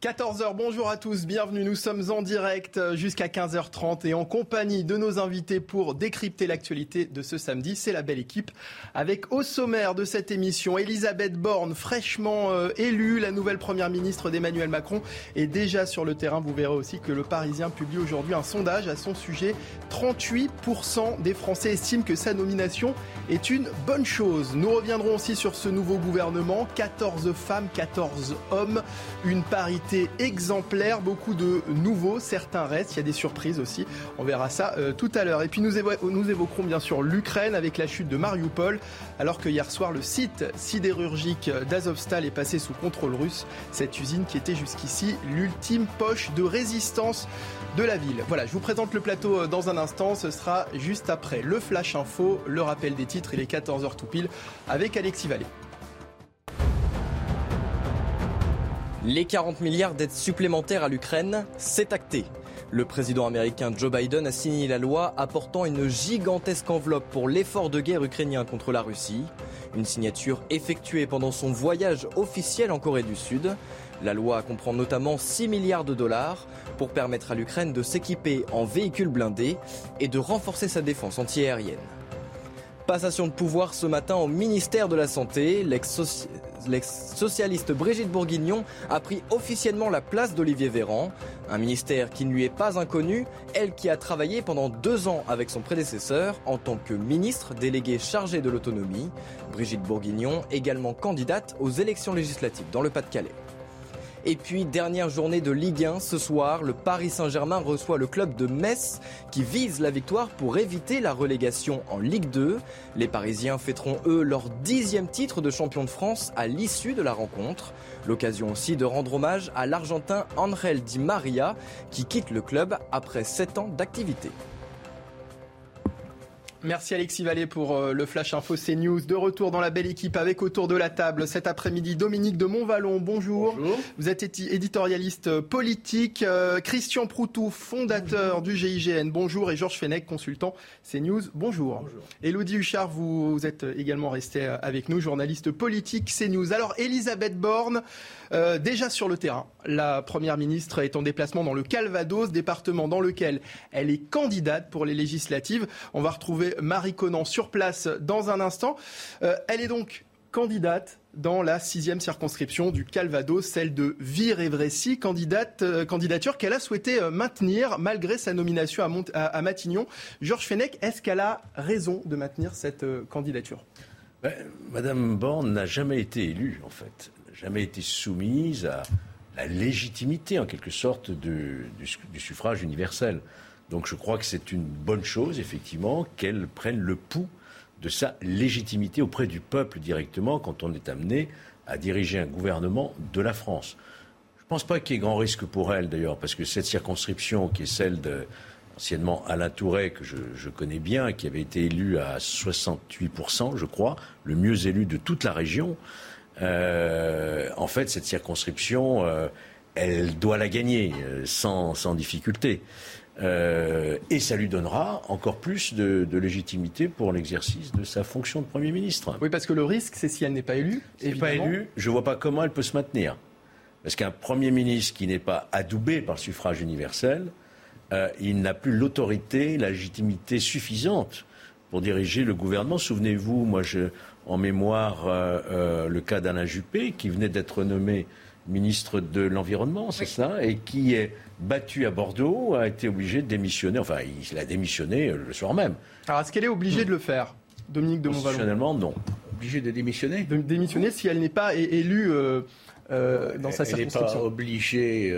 14h, bonjour à tous, bienvenue, nous sommes en direct jusqu'à 15h30 et en compagnie de nos invités pour décrypter l'actualité de ce samedi. C'est la belle équipe avec au sommaire de cette émission Elisabeth Borne, fraîchement euh, élue, la nouvelle première ministre d'Emmanuel Macron est déjà sur le terrain. Vous verrez aussi que le Parisien publie aujourd'hui un sondage à son sujet. 38% des Français estiment que sa nomination est une bonne chose. Nous reviendrons aussi sur ce nouveau gouvernement, 14 femmes, 14 hommes, une parité exemplaire, beaucoup de nouveaux, certains restent, il y a des surprises aussi, on verra ça euh, tout à l'heure. Et puis nous, nous évoquerons bien sûr l'Ukraine avec la chute de Mariupol, alors que hier soir le site sidérurgique d'Azovstal est passé sous contrôle russe, cette usine qui était jusqu'ici l'ultime poche de résistance de la ville. Voilà, je vous présente le plateau euh, dans un instant, ce sera juste après le Flash Info, le rappel des titres, il est 14h tout pile avec Alexis Vallée. Les 40 milliards d'aides supplémentaires à l'Ukraine, c'est acté. Le président américain Joe Biden a signé la loi apportant une gigantesque enveloppe pour l'effort de guerre ukrainien contre la Russie. Une signature effectuée pendant son voyage officiel en Corée du Sud. La loi comprend notamment 6 milliards de dollars pour permettre à l'Ukraine de s'équiper en véhicules blindés et de renforcer sa défense antiaérienne. Passation de pouvoir ce matin au ministère de la Santé. L'ex-socialiste Brigitte Bourguignon a pris officiellement la place d'Olivier Véran. Un ministère qui ne lui est pas inconnu, elle qui a travaillé pendant deux ans avec son prédécesseur en tant que ministre délégué chargé de l'autonomie. Brigitte Bourguignon, également candidate aux élections législatives dans le Pas-de-Calais. Et puis, dernière journée de Ligue 1 ce soir, le Paris Saint-Germain reçoit le club de Metz qui vise la victoire pour éviter la relégation en Ligue 2. Les Parisiens fêteront eux leur dixième titre de champion de France à l'issue de la rencontre. L'occasion aussi de rendre hommage à l'Argentin Angel Di Maria qui quitte le club après sept ans d'activité. Merci Alexis Vallée pour euh, le Flash Info CNews. De retour dans la belle équipe avec autour de la table cet après-midi Dominique de Montvalon. Bonjour. Bonjour. Vous êtes éditorialiste politique. Euh, Christian Proutou, fondateur du GIGN. Bonjour. Et Georges Fenech, consultant CNews. Bonjour. Bonjour. Elodie Huchard, vous, vous êtes également resté avec nous, journaliste politique CNews. Alors Elisabeth Borne, euh, déjà sur le terrain, la Première ministre est en déplacement dans le Calvados, département dans lequel elle est candidate pour les législatives. On va retrouver Marie Conan sur place dans un instant. Euh, elle est donc candidate dans la sixième circonscription du Calvados, celle de Vire-Évrécy, candidate, euh, candidature qu'elle a souhaité maintenir malgré sa nomination à, Matignon. Georges Fenech, est-ce qu'elle a raison de maintenir cette candidature? Ben, Madame Borne n'a jamais été élue, en fait, jamais été soumise à la légitimité, en quelque sorte, du, suffrage universel. Donc je crois que c'est une bonne chose, effectivement, qu'elle prenne le pouls de sa légitimité auprès du peuple directement quand on est amené à diriger un gouvernement de la France. Je ne pense pas qu'il y ait grand risque pour elle, d'ailleurs, parce que cette circonscription, qui est celle de anciennement Alain Touré, que je, connais bien, qui avait été élu à 68%, je crois, le mieux élu de toute la région, euh, en fait, cette circonscription, euh, elle doit la gagner euh, sans, sans difficulté. Euh, et ça lui donnera encore plus de, de légitimité pour l'exercice de sa fonction de Premier ministre. Oui, parce que le risque, c'est si elle n'est pas élue. Si elle n'est pas élue, je ne vois pas comment elle peut se maintenir. Parce qu'un Premier ministre qui n'est pas adoubé par le suffrage universel, euh, il n'a plus l'autorité, la légitimité suffisante pour diriger le gouvernement. Souvenez-vous, moi, je, en mémoire, euh, euh, le cas d'Alain Juppé, qui venait d'être nommé ministre de l'Environnement, c'est oui. ça, et qui est battu à Bordeaux, a été obligé de démissionner. Enfin, il a démissionné le soir même. Alors, est-ce qu'elle est obligée de le faire, Dominique de Montvalon? Constitutionnellement, non. Obligée de démissionner? De démissionner si elle n'est pas élue. Euh, dans sa circonscription. Elle n'est pas obligée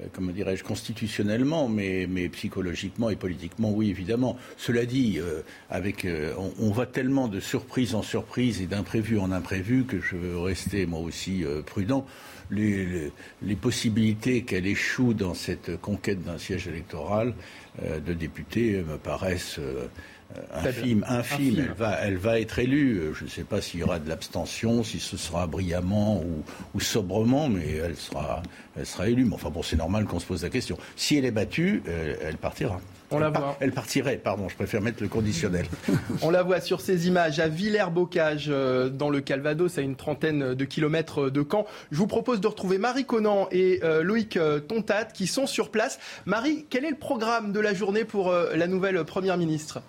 euh, comment dirais-je, constitutionnellement, mais, mais, psychologiquement et politiquement, oui, évidemment. Cela dit, euh, avec, euh, on, va tellement de surprise en surprise et d'imprévu en imprévu que je veux rester moi aussi prudent. Les, les, possibilités qu'elle échoue dans cette conquête d'un siège électoral de député me paraissent infime, infime. Elle, va, elle va être élue. Je ne sais pas s'il y aura de l'abstention, si ce sera brillamment ou, sobrement, mais elle sera, elle sera élue. Mais enfin bon, c'est normal qu'on se pose la question. Si elle est battue, elle, partira. On la voit. Elle partirait, pardon, je préfère mettre le conditionnel. On la voit sur ces images à Villers-Bocage, euh, dans le Calvados, à une trentaine de kilomètres de Caen. Je vous propose de retrouver Marie Conan et euh, Loïc euh, Tontat qui sont sur place. Marie, quel est le programme de la journée pour la nouvelle Première ministre?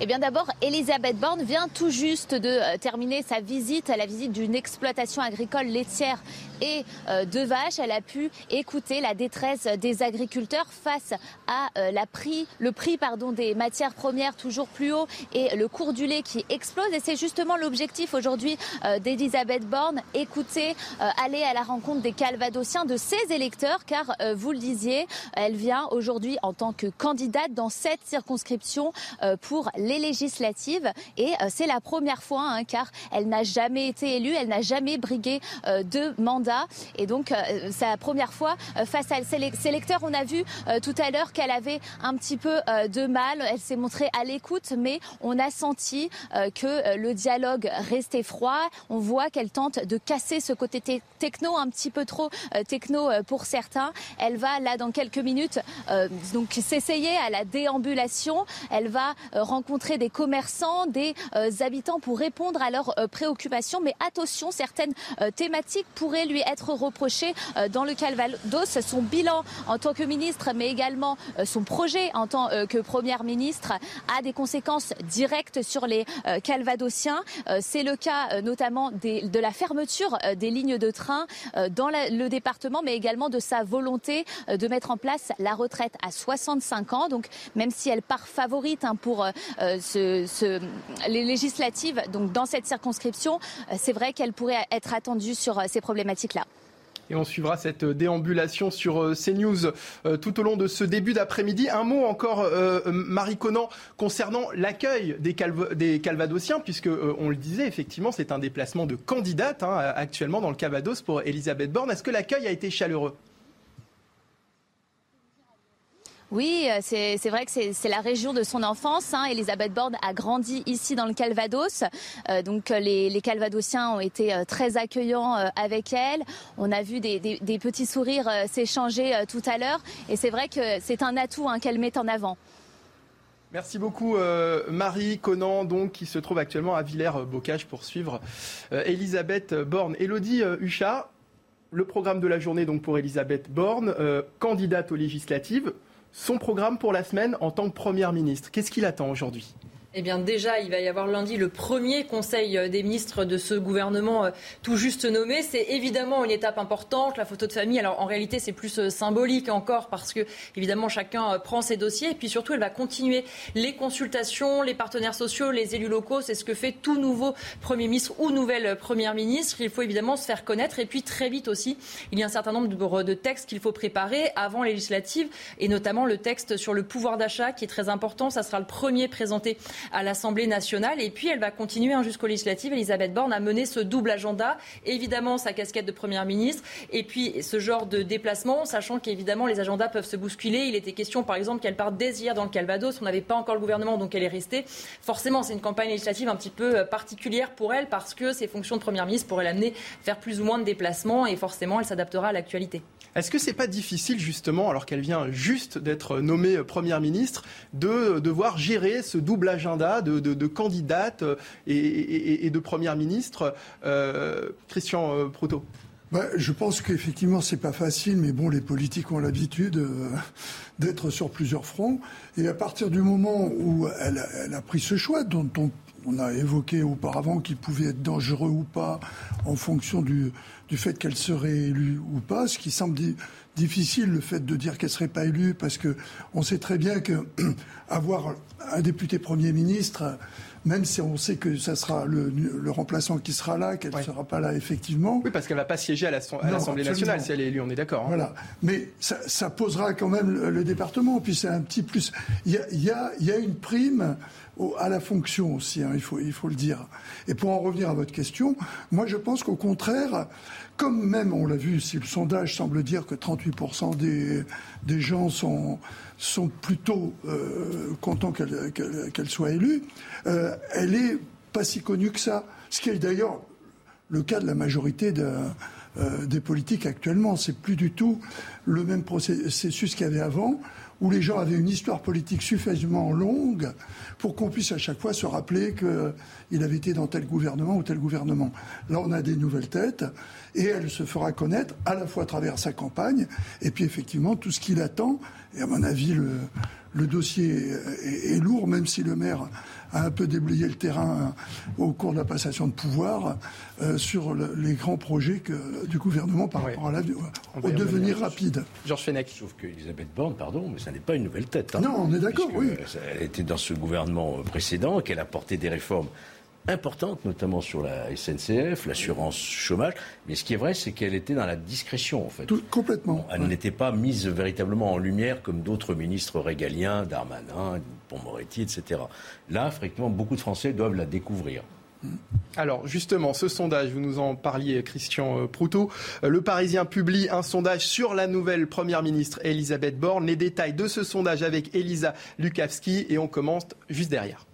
Eh bien d'abord, Elisabeth Borne vient tout juste de euh, terminer sa visite, la visite d'une exploitation agricole laitière et euh, de vaches. Elle a pu écouter la détresse des agriculteurs face à euh, la prix, le prix pardon, des matières premières toujours plus haut et le cours du lait qui explose. Et c'est justement l'objectif aujourd'hui d'Elisabeth Borne, écouter, aller à la rencontre des Calvadosiens, de ses électeurs, car vous le disiez, elle vient aujourd'hui en tant que candidate dans cette circonscription pour les législatives et euh, c'est la première fois hein, car elle n'a jamais été élue, elle n'a jamais brigué euh, de mandat et donc euh, la première fois face à ses électeurs. On a vu tout à l'heure qu'elle avait un petit peu de mal, elle s'est montrée à l'écoute mais on a senti que le dialogue restait froid. On voit qu'elle tente de casser ce côté techno un petit peu trop techno pour certains. Elle va là dans quelques minutes donc s'essayer à la déambulation. Elle va rencontrer des commerçants, des euh, habitants pour répondre à leurs euh, préoccupations. Mais attention, certaines euh, thématiques pourraient lui être reprochées dans le Calvados. Son bilan en tant que ministre, mais également son projet en tant que première ministre a des conséquences directes sur les Calvadosiens. C'est le cas notamment de la fermeture des lignes de train dans le département, mais également de sa volonté de mettre en place la retraite à 65 ans. Donc même si elle part favorite hein, pour euh, les législatives, donc dans cette circonscription, euh, c'est vrai qu'elle pourrait être attendue sur euh, ces Et on suivra cette déambulation sur CNews tout au long de ce début d'après-midi. Un mot encore, Marie Conan, concernant l'accueil des, des, Calvadosiens, puisque on le disait, effectivement, c'est un déplacement de candidate hein, actuellement dans le Calvados pour Elisabeth Borne. Est-ce que l'accueil a été chaleureux? Oui, euh, c'est vrai que c'est la région de son enfance. Hein. Elisabeth Borne a grandi ici dans le Calvados. Euh, donc euh, les, Calvadosiens ont été très accueillants avec elle. On a vu des, petits sourires s'échanger tout à l'heure. Et c'est vrai que c'est un atout hein, qu'elle met en avant. Merci beaucoup Marie Conan, donc, qui se trouve actuellement à Villers-Bocage pour suivre Elisabeth Borne. Elodie Huchard, le programme de la journée donc pour Elisabeth Borne, candidate aux législatives son programme pour la semaine en tant que Première ministre. Qu'est-ce qu'il attend aujourd'hui? Eh bien déjà, il va y avoir lundi le premier conseil euh, des ministres de ce gouvernement euh, tout juste nommé. C'est évidemment une étape importante, la photo de famille. Alors en réalité, c'est plus euh, symbolique encore parce que évidemment chacun prend ses dossiers et puis surtout, elle va continuer les consultations, les partenaires sociaux, les élus locaux. C'est ce que fait tout nouveau Premier ministre ou nouvelle Première ministre. Il faut évidemment se faire connaître et puis très vite aussi, il y a un certain nombre de textes qu'il faut préparer avant législative et notamment le texte sur le pouvoir d'achat qui est très important. Ça sera le premier présenté à l'Assemblée nationale. Et puis, elle va continuer hein, jusqu'aux législatives. Elisabeth Borne a mené ce double agenda. Évidemment, sa casquette de Première ministre. Et puis, ce genre de déplacement, sachant qu'évidemment, les agendas peuvent se bousculer. Il était question, par exemple, qu'elle parte dès hier dans le Calvados. On n'avait pas encore le gouvernement, donc elle est restée. Forcément, c'est une campagne législative un petit peu euh, particulière pour elle parce que ses fonctions de Première ministre pourraient l'amener faire plus ou moins de déplacements. Et forcément, elle s'adaptera à l'actualité. Est-ce que c'est pas difficile, justement, alors qu'elle vient juste d'être nommée euh, Première ministre, de devoir gérer ce double agenda de, candidate euh, et, de première ministre. Euh, Christian euh, Proto? Bah, je pense qu'effectivement, c'est pas facile, mais bon, les politiques ont l'habitude d'être sur plusieurs fronts. Et à partir du moment où elle, a pris ce choix, dont on, a évoqué auparavant qu'il pouvait être dangereux ou pas, en fonction du, du fait qu'elle serait élue ou pas, ce qui semble difficile, le fait de dire qu'elle serait pas élue, parce que on sait très bien que avoir un député Premier ministre, même si on sait que ça sera le, remplaçant qui sera là, qu'elle ne sera pas là effectivement. Oui, parce qu'elle ne va pas siéger à l'Assemblée nationale si elle est élue, on est d'accord. Hein. Voilà. Mais ça, posera quand même le, département, puis c'est un petit plus. Il y a, y a, une prime à la fonction aussi, hein, il, faut, il faut le dire. Et pour en revenir à votre question, moi je pense qu'au contraire, comme même on l'a vu, si le sondage semble dire que 38% des, des gens sont, sont plutôt euh, contents qu'elle soit élue, euh, elle est pas si connue que ça. Ce qui est d'ailleurs le cas de la majorité euh, des politiques actuellement. C'est plus du tout le même processus qu'il y avait avant, où les gens avaient une histoire politique suffisamment longue pour qu'on puisse à chaque fois se rappeler qu'il avait été dans tel gouvernement ou tel gouvernement. Là, on a des nouvelles têtes et elle se fera connaître à la fois à travers sa campagne et puis effectivement tout ce qu'il attend. Et à mon avis, le, dossier est, lourd, même si le maire a un peu déblayé le terrain au cours de la passation de pouvoir euh, sur les grands projets du gouvernement par rapport à la, au devenir rapide. Georges Fenech. Sauf qu'Elisabeth Borne, pardon, mais ça n'est pas une nouvelle tête. Hein. non, on est d'accord, oui. Elle était dans ce gouvernement précédent, qu'elle a porté des réformes importante, notamment sur la SNCF, l'assurance chômage. Mais ce qui est vrai, c'est qu'elle était dans la discrétion, en fait. complètement. elle n'était pas mise véritablement en lumière comme d'autres ministres régaliens, Darmanin, Pont-Moretti, etc. Là, effectivement, beaucoup de Français doivent la découvrir. Alors justement, ce sondage, vous nous en parliez, Christian euh, Proutot. Euh, le Parisien publie un sondage sur la nouvelle Première ministre Elisabeth Borne. Les détails de ce sondage avec Elisa Lukavski et on commence juste derrière.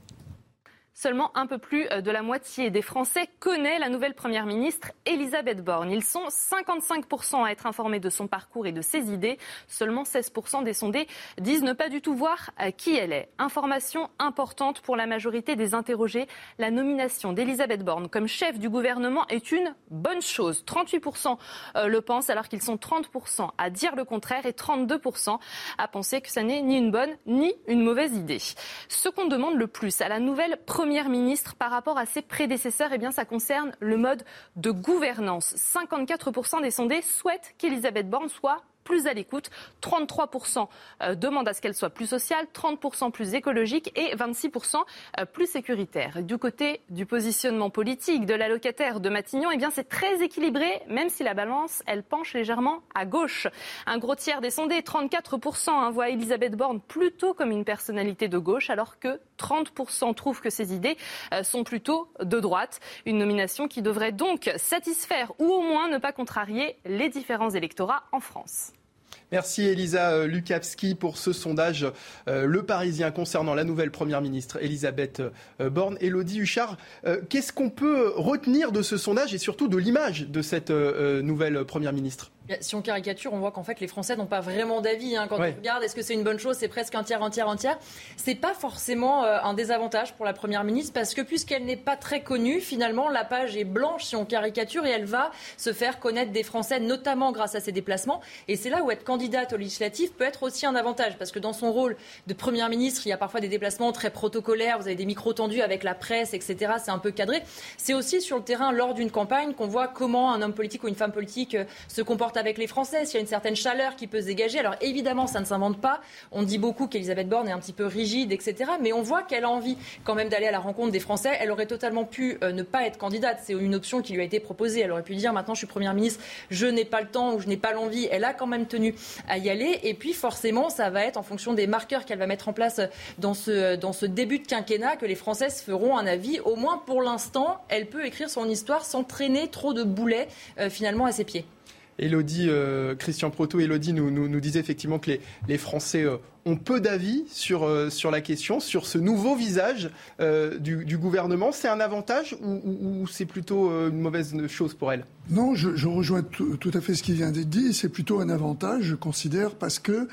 Seulement un peu plus euh, de la moitié des Français connaît la nouvelle Première ministre Elisabeth Borne. Ils sont 55% à être informés de son parcours et de ses idées. Seulement 16% des sondés disent ne pas du tout voir euh, qui elle est. Information importante pour la majorité des interrogés. La nomination d'Elisabeth Borne comme chef du gouvernement est une bonne chose. 38% euh, le pensent alors qu'ils sont 30% à dire le contraire et 32% à penser que ça n'est ni une bonne ni une mauvaise idée. Ce qu'on demande le plus à la nouvelle Première Première ministre par rapport à ses prédécesseurs, eh bien, ça concerne le mode de gouvernance. 54% des sondés souhaitent qu'Elisabeth Borne soit plus à l'écoute. 33% euh, demandent à ce qu'elle soit plus sociale, 30% plus écologique et 26% euh, plus sécuritaire. Du côté du positionnement politique de l'allocataire de Matignon, eh bien c'est très équilibré, même si la balance, elle penche légèrement à gauche. Un gros tiers des sondés, 34%, hein, voient Elisabeth Borne plutôt comme une personnalité de gauche, alors que 30% trouvent que ses idées euh, sont plutôt de droite. Une nomination qui devrait donc satisfaire ou au moins ne pas contrarier les différents électorats en France. Merci Elisa euh, Lukavski pour ce sondage euh, Le Parisien concernant la nouvelle Première ministre Elisabeth euh, Borne. Elodie Huchard, qu'est-ce qu'on peut retenir de ce sondage et surtout de l'image de cette nouvelle Première ministre? Si on caricature, on voit qu'en fait les Français n'ont pas vraiment d'avis. Hein. Quand on regarde, est-ce que c'est une bonne chose C'est presque un tiers, un tiers, un tiers. C'est pas forcément un désavantage pour la première ministre parce que puisqu'elle n'est pas très connue, finalement la page est blanche si on caricature et elle va se faire connaître des Français, notamment grâce à ses déplacements. Et c'est là où être candidate aux législatives peut être aussi un avantage parce que dans son rôle de première ministre, il y a parfois des déplacements très protocolaires. Vous avez des micros tendus avec la presse, etc. C'est un peu cadré. C'est aussi sur le terrain lors d'une campagne qu'on voit comment un homme politique ou une femme politique euh, se comporte avec les Français, s'il y a une certaine chaleur qui peut se dégager. Alors évidemment, ça ne s'invente pas. On dit beaucoup qu'Elisabeth Borne est un petit peu rigide, etc. Mais on voit qu'elle a envie quand même d'aller à la rencontre des Français. Elle aurait totalement pu euh, ne pas être candidate. C'est une option qui lui a été proposée. Elle aurait pu dire maintenant je suis première ministre, je n'ai pas le temps ou je n'ai pas l'envie. Elle a quand même tenu à y aller. Et puis forcément, ça va être en fonction des marqueurs qu'elle va mettre en place dans ce, dans ce début de quinquennat que les Françaises feront un avis. Au moins pour l'instant, elle peut écrire son histoire sans traîner trop de boulets euh, finalement à ses pieds. Elodie, euh, Christian Proto, Elodie nous, disait effectivement que les, Français euh, ont peu d'avis sur, euh, sur la question, sur ce nouveau visage du, gouvernement. C'est un avantage ou, c'est plutôt une mauvaise chose pour elle? Non, je, rejoins tout, à fait ce qui vient d'être dit. C'est plutôt un avantage, je considère, parce qu'elle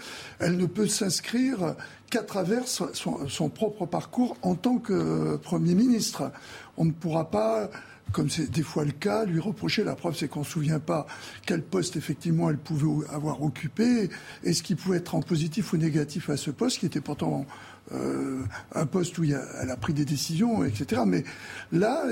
ne peut s'inscrire qu'à travers son, son propre parcours en tant que Premier ministre. On ne pourra pas comme c'est des fois le cas, lui reprocher. La preuve, c'est qu'on ne se souvient pas quel poste effectivement elle pouvait avoir occupé et ce qui pouvait être en positif ou négatif à ce poste, qui était pourtant euh, un poste où elle a pris des décisions, etc. Mais là,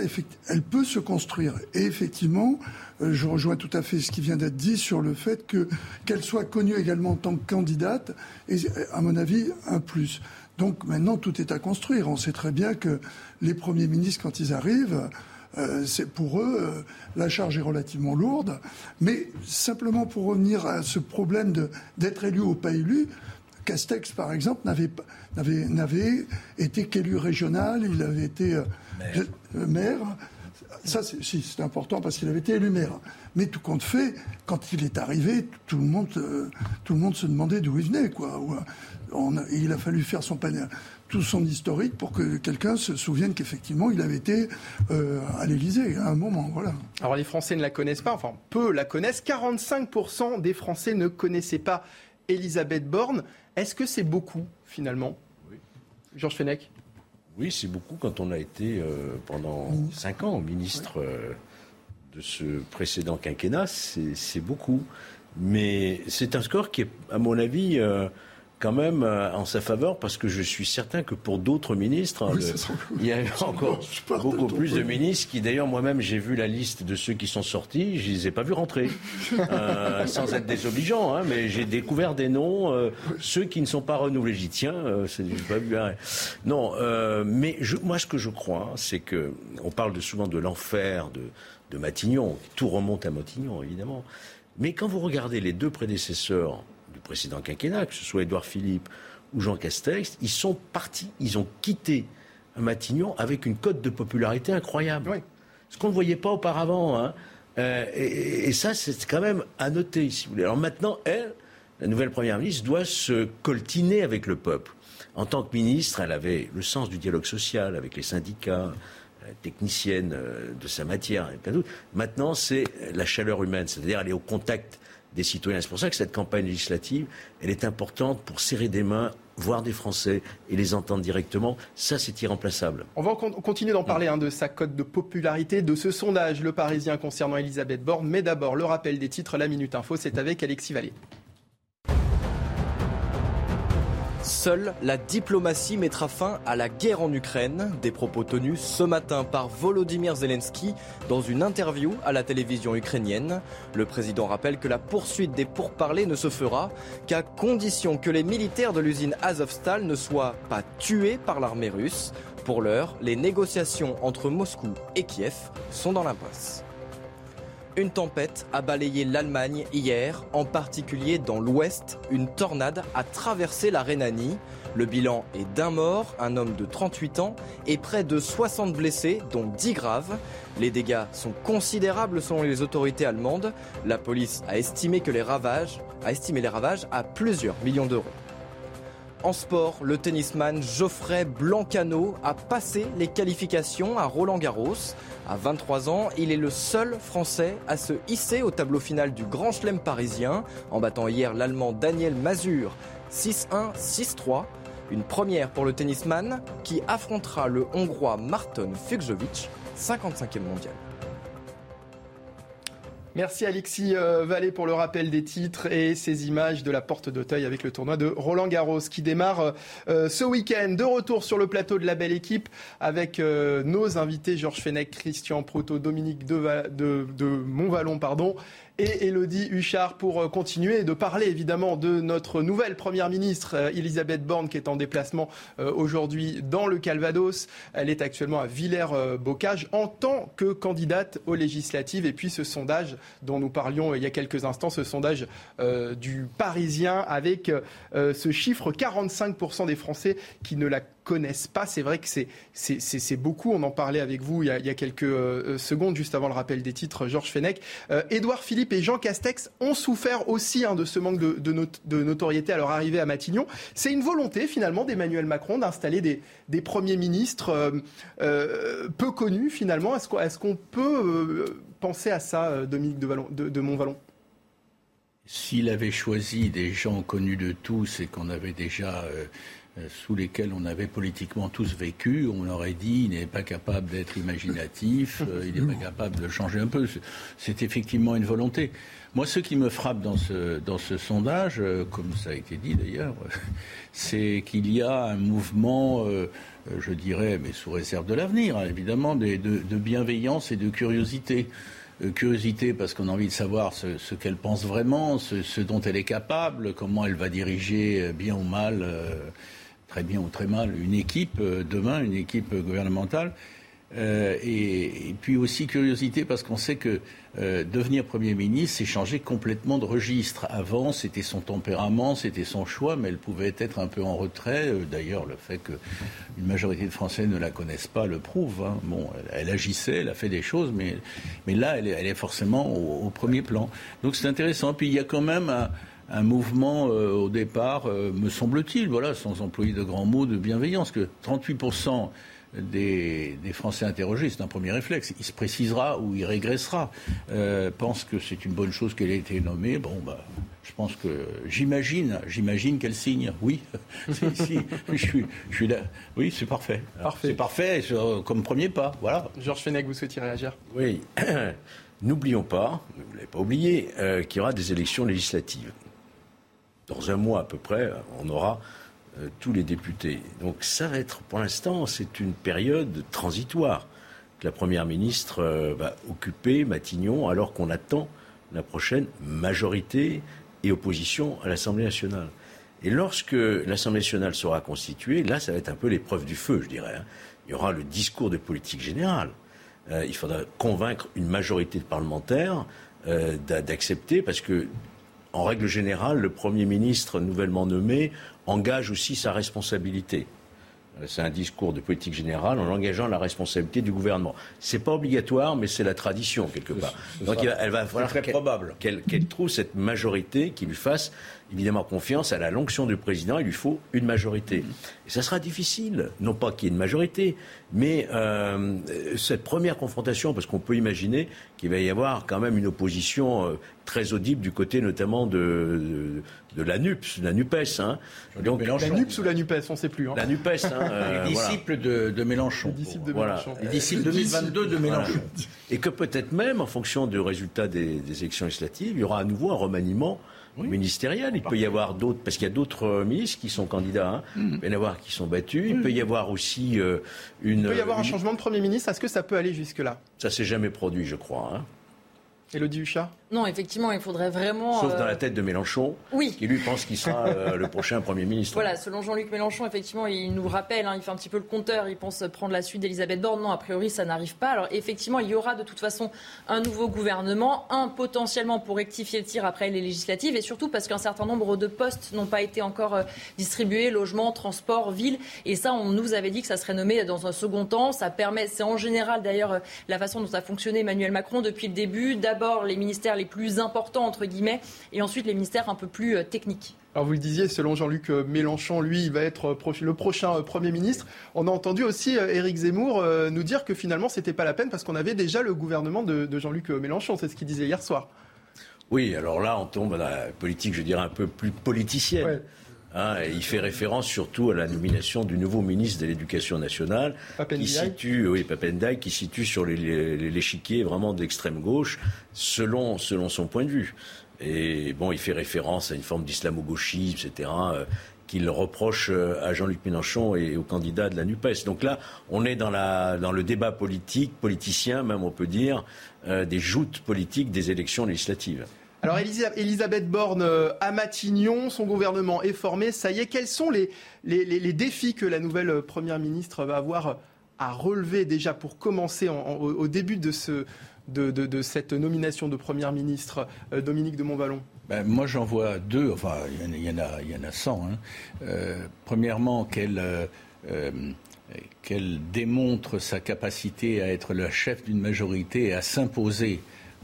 elle peut se construire. Et effectivement, euh, je rejoins tout à fait ce qui vient d'être dit sur le fait que qu'elle soit connue également en tant que candidate, et à mon avis, un plus. Donc maintenant, tout est à construire. On sait très bien que les premiers ministres, quand ils arrivent, c'est pour eux, euh, la charge est relativement lourde. Mais simplement pour revenir à ce problème d'être élu ou pas élu, Castex, par exemple, n'avait été qu'élu régional, il avait été euh, maire. Ça, c'est important parce qu'il avait été élu maire. Mais tout compte fait, quand il est arrivé, tout le monde, tout le monde se demandait d'où il venait. Quoi. il a fallu faire son panier tout son historique pour que quelqu'un se souvienne qu'effectivement il avait été euh, à l'Élysée à un moment. Voilà. Alors les Français ne la connaissent pas, enfin peu la connaissent. 45% des Français ne connaissaient pas Elisabeth Borne. Est-ce que c'est beaucoup finalement? Oui. Georges Fenech? Oui, c'est beaucoup quand on a été euh, pendant 5 ans ministre euh, de ce précédent quinquennat. C'est beaucoup. Mais c'est un score qui est, à mon avis, quand même euh, en sa faveur parce que je suis certain que pour d'autres ministres, hein, il y a encore beaucoup plus de ministres qui, d'ailleurs, moi-même, j'ai vu la liste de ceux qui sont sortis, je les ai pas vus rentrer, euh, sans être désobligeant, hein, mais j'ai découvert des noms, euh, ceux qui ne sont pas renouvelés. J'y tiens, c'est pas vu. Non, mais moi, ce que je crois, c'est que on parle de, souvent de l'enfer de, de Matignon, tout remonte à Matignon, évidemment. Mais quand vous regardez les deux prédécesseurs précédent quinquennat, que ce soit Édouard Philippe ou Jean Castex, ils sont partis, ils ont quitté Matignon avec une cote de popularité incroyable. Ce qu'on ne voyait pas auparavant. Hein. Euh, et, ça, c'est quand même à noter, si vous voulez. Alors maintenant, elle, la nouvelle Première ministre, doit se coltiner avec le peuple. En tant que ministre, elle avait le sens du dialogue social avec les syndicats, la technicienne euh, de sa matière. Maintenant, c'est la chaleur humaine, c'est-à-dire aller au contact des citoyens. C'est pour ça que cette campagne législative, elle est importante pour serrer des mains, voir des Français et les entendre directement. Ça, c'est irremplaçable. On va continuer d'en parler hein, de sa cote de popularité, de ce sondage Le Parisien concernant Elisabeth Borne. Mais d'abord, le rappel des titres, la Minute Info, c'est avec Alexis Vallée. Seule la diplomatie mettra fin à la guerre en Ukraine. Des propos tenus ce matin par Volodymyr Zelensky dans une interview à la télévision ukrainienne. Le président rappelle que la poursuite des pourparlers ne se fera qu'à condition que les militaires de l'usine Azovstal ne soient pas tués par l'armée russe. Pour l'heure, les négociations entre Moscou et Kiev sont dans l'impasse. Une tempête a balayé l'Allemagne hier, en particulier dans l'ouest. Une tornade a traversé la Rhénanie. Le bilan est d'un mort, un homme de 38 ans, et près de 60 blessés, dont 10 graves. Les dégâts sont considérables selon les autorités allemandes. La police a estimé que les ravages, a estimé les ravages à plusieurs millions d'euros. En sport, le tennisman Geoffrey Blancano a passé les qualifications à Roland Garros. À 23 ans, il est le seul Français à se hisser au tableau final du Grand Chelem parisien, en battant hier l'Allemand Daniel Mazur 6-1, 6-3. Une première pour le tennisman qui affrontera le Hongrois Marton Fucjovic, 55e mondial. Merci Alexis euh, Vallée pour le rappel des titres et ces images de la porte d'Auteuil avec le tournoi de Roland Garros qui démarre euh, ce week-end. De retour sur le plateau de la belle équipe avec euh, nos invités Georges Fenech, Christian Proto, Dominique de, de, de Montvalon pardon, et Elodie Huchard pour euh, continuer de parler évidemment de notre nouvelle Première ministre, euh, Elisabeth Borne, qui est en déplacement euh, aujourd'hui dans le Calvados. Elle est actuellement à Villers-Bocage en tant que candidate aux législatives. Et puis ce sondage dont nous parlions il y a quelques instants, ce sondage du Parisien avec ce chiffre 45% des Français qui ne la connaissent pas. C'est vrai que c'est beaucoup. On en parlait avec vous il y a, quelques euh, secondes, juste avant le rappel des titres, Georges Fenech. Euh, Édouard Philippe et Jean Castex ont souffert aussi hein, de ce manque de, notoriété à leur arrivée à Matignon. C'est une volonté finalement d'Emmanuel Macron d'installer des, premiers ministres euh, peu connus finalement. Est-ce qu'on peut penser à ça, Dominique de, de Montvalon? S'il avait choisi des gens connus de tous et qu'on avait déjà euh, sous lesquels on avait politiquement tous vécu, on aurait dit il n'est pas capable d'être imaginatif, euh, il n'est pas capable de changer un peu. C'est effectivement une volonté. Moi, ce qui me frappe dans ce, dans ce sondage, euh, comme ça a été dit d'ailleurs, c'est qu'il y a un mouvement, je dirais, mais sous réserve de l'avenir, hein, évidemment, de, de, bienveillance et de curiosité curiosité parce qu'on a envie de savoir ce, ce qu'elle pense vraiment, ce, ce, dont elle est capable, comment elle va diriger bien ou mal très bien ou très mal, une équipe demain, une équipe gouvernementale. et, puis aussi curiosité parce qu'on sait que euh, devenir Premier ministre, c'est changer complètement de registre. Avant, c'était son tempérament, c'était son choix, mais elle pouvait être un peu en retrait. Euh, d'ailleurs, le fait qu'une majorité de Français ne la connaissent pas le prouve. Hein. Bon, elle, agissait, elle a fait des choses, mais, mais là, elle est, forcément au, premier plan. Donc c'est intéressant. Puis il y a quand même un, mouvement euh, au départ, me semble-t-il, voilà, sans employer de grands mots, de bienveillance, que 38% des, Français interrogés, c'est un premier réflexe. Il se précisera ou il régressera. Euh, pense que c'est une bonne chose qu'elle ait été nommée. Bon, bah, je pense que j'imagine, j'imagine qu'elle signe. Oui, si, je, suis, je suis là. Oui, c'est parfait. Parfait. C'est parfait comme premier pas. Voilà. Georges Fenech, vous souhaitez réagir? Oui. N'oublions pas, vous ne l'avez pas oublié, euh, qu'il y aura des élections législatives. Dans un mois à peu près, on aura euh, tous les députés. Donc ça va être, pour l'instant, c'est une période transitoire que la Première ministre euh, va occuper, Matignon, alors qu'on attend la prochaine majorité et opposition à l'Assemblée nationale. Et lorsque l'Assemblée nationale sera constituée, là, ça va être un peu l'épreuve du feu, je dirais. Hein. Il y aura le discours de politique générale. Euh, il faudra convaincre une majorité de parlementaires d'accepter, parce que, en règle générale, le Premier ministre nouvellement nommé engage aussi sa responsabilité. C'est un discours de politique générale en engageant la responsabilité du gouvernement. C'est pas obligatoire, mais c'est la tradition quelque part. Donc elle va falloir qu'elle trouve cette majorité qui lui fasse évidemment confiance à la l'onction du président. Il lui faut une majorité. Et ça sera difficile, non pas qu'il y ait une majorité, mais euh, cette première confrontation, parce qu'on peut imaginer qu'il va y avoir quand même une opposition euh, très audible du côté notamment de, de, la NUPS, la NUPES. Hein. Donc, la NUPS ou la NUPES, on ne sait plus. Hein. La NUPES. Hein, euh, les disciples de, Mélenchon. Les disciples de Mélenchon. Les disciples 2022 de Mélenchon. Et que peut-être même, en fonction du résultat des, des élections législatives, il y aura à nouveau un remaniement ministériel. Il peut y avoir d'autres, parce qu'il y a d'autres euh, ministres qui sont candidats. Hein. Mm. Il peut y en avoir qui sont battus. Il peut y avoir aussi euh, une. Il peut y avoir un changement de Premier ministre. Est-ce que ça peut aller jusque-là? Ça s'est jamais produit, je crois. Hein. Elodie Huchard? Non, effectivement, il faudrait vraiment. Sauf dans la euh, tête de Mélenchon, oui. qui lui pense qu'il sera euh, le prochain Premier ministre. Voilà, selon Jean-Luc Mélenchon, effectivement, il nous rappelle, hein, il fait un petit peu le compteur, il pense prendre la suite d'Elisabeth Borne. Non, a priori, ça n'arrive pas. Alors, effectivement, il y aura de toute façon un nouveau gouvernement, un potentiellement pour rectifier le tir après les législatives, et surtout parce qu'un certain nombre de postes n'ont pas été encore euh, distribués, logement, transport, ville. Et ça, on nous avait dit que ça serait nommé dans un second temps. Ça permet, c'est en général d'ailleurs la façon dont a fonctionné Emmanuel Macron depuis le début. D'abord, les ministères les plus importants, entre guillemets, et ensuite les ministères un peu plus euh, techniques. Alors vous le disiez, selon Jean-Luc euh, Mélenchon, lui, il va être euh, le prochain Premier ministre. On a entendu aussi Éric Zemmour nous dire que finalement, ce n'était pas la peine parce qu'on avait déjà le gouvernement de, Jean-Luc Mélenchon. C'est ce qu'il disait hier soir. Oui, alors là, on tombe dans la politique, je dirais, un peu plus politicienne. Hein, il fait référence surtout à la nomination du nouveau ministre de l'Éducation nationale, qui situe, oui, Papendai, qui situe sur l'échiquier vraiment d'extrême gauche, selon, selon son point de vue. Et bon, il fait référence à une forme d'islamo-gauchisme, etc., euh, qu'il reproche euh, à Jean-Luc Mélenchon et aux candidats de la NUPES. Donc là, on est dans, la, dans le débat politique, politicien même, on peut dire, euh, des joutes politiques des élections législatives. Alors Elisabeth Borne euh, à Matignon, son gouvernement est formé, ça y est. Quels sont les, les, défis que la nouvelle euh, Première ministre va avoir à relever déjà pour commencer au, début de, ce, de, de, cette nomination de Première ministre, euh, Dominique de Montvalon? Ben, Moi j'en vois deux, enfin il y, en a, il y en a 100. Hein. premièrement, qu'elle... qu'elle démontre sa capacité à être le chef d'une majorité et à s'imposer,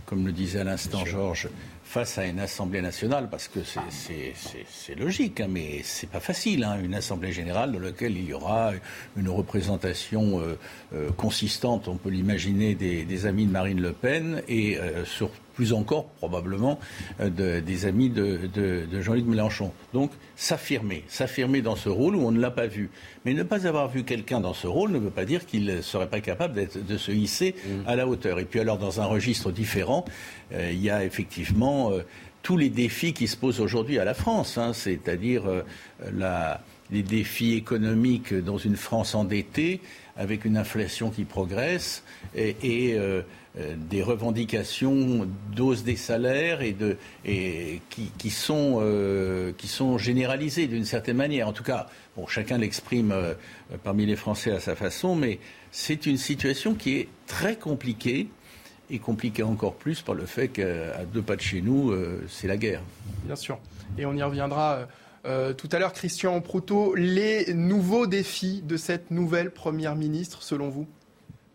comme le disait à l'instant Georges, face à une Assemblée nationale, parce que c'est logique, hein, mais c'est pas facile, hein, une Assemblée générale dans laquelle il y aura une représentation euh, euh, consistante, on peut l'imaginer, des, amis de Marine Le Pen, et euh, sur plus encore probablement euh, des amis de, Jean-Luc Mélenchon. Donc s'affirmer, s'affirmer dans ce rôle où on ne l'a pas vu. Mais ne pas avoir vu quelqu'un dans ce rôle ne veut pas dire qu'il ne serait pas capable de se hisser mmh. à la hauteur. Et puis alors dans un registre différent, euh, il y a effectivement euh, tous les défis qui se posent aujourd'hui à la France, hein. c'est-à-dire la des défis économiques dans une France endettée, avec une inflation qui progresse et, euh, des revendications d'hausse des salaires et, euh, qui sont généralisées d'une certaine manière. En tout cas, chacun l'exprime parmi les Français à sa façon, mais c'est une situation qui est très compliquée et compliquée encore plus par le fait qu'à deux pas de chez nous, c'est la guerre. Bien sûr. Et on y reviendra euh, tout à l'heure, Christian Proutot, les nouveaux défis de cette nouvelle Première ministre, selon vous?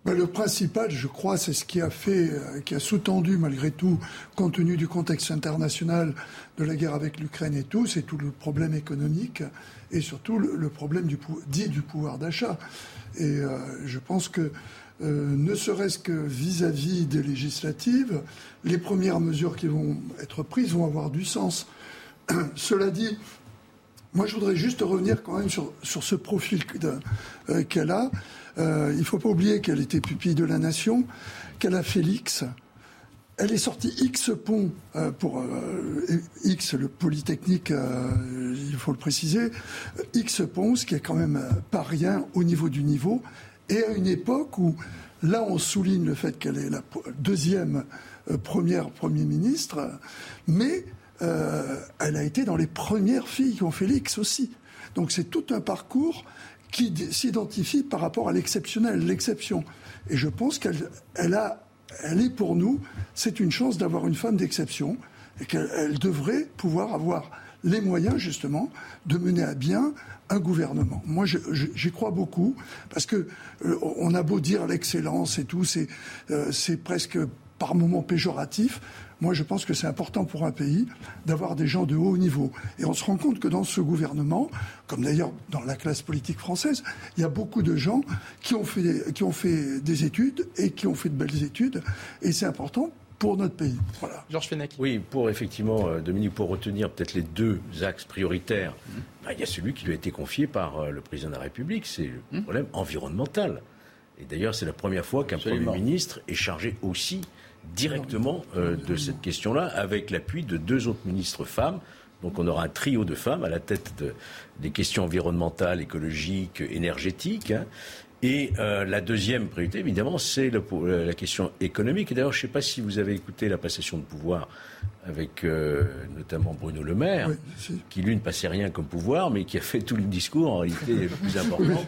Ben, le principal, je crois, c'est ce qui a fait, euh, qui a sous-tendu malgré tout, compte tenu du contexte international de la guerre avec l'Ukraine et tout, c'est tout le problème économique et surtout le, problème du, dit du pouvoir d'achat. Et euh, je pense que, ne serait-ce que vis-à-vis des législatives, les premières mesures qui vont être prises vont avoir du sens. Cela dit, moi, je voudrais juste revenir quand même sur, ce profil euh, qu'elle a. Euh, il ne faut pas oublier qu'elle était pupille de la nation, qu'elle a l'X. Elle est sortie X pont euh, pour X, le Polytechnique, il faut le préciser, X pont, ce qui est quand même pas rien au niveau du niveau, et à une époque où, là, on souligne le fait qu'elle est la deuxième première Premier ministre, mais euh, elle a été dans les premières filles qui ont l'X aussi. Donc c'est tout un parcours qui s'identifie par rapport à l'exceptionnel, l'exception. Et je pense qu'elle est pour nous, c'est une chance d'avoir une femme d'exception et qu'elle devrait pouvoir avoir les moyens justement de mener à bien un gouvernement. Moi, j'y crois beaucoup parce que euh, on a beau dire l'excellence et tout, c'est euh, c'est presque par moments péjoratif. Moi, je pense que c'est important pour un pays d'avoir des gens de haut niveau. Et on se rend compte que dans ce gouvernement, comme d'ailleurs dans la classe politique française, il y a beaucoup de gens qui ont fait, qui ont fait des études et qui ont fait de belles études. Et c'est important pour notre pays. Voilà. Georges Fenech. Oui, pour effectivement, euh, Dominique, pour retenir peut-être les deux axes prioritaires, bah, il y a celui qui lui a été confié par euh, le président de la République, c'est le mmh. problème environnemental. Et d'ailleurs, c'est la première fois qu'un Premier ministre est chargé aussi directement euh, de cette question-là, avec l'appui de deux autres ministres femmes. Donc on aura un trio de femmes à la tête des questions environnementales, écologiques, énergétiques. Hein. Et euh, la deuxième priorité, évidemment, c'est la question économique. Et d'ailleurs, je ne sais pas si vous avez écouté la passation de pouvoir avec euh, notamment Bruno Le Maire, qui lui ne passait rien comme pouvoir, mais qui a fait tout le discours en réalité le plus important.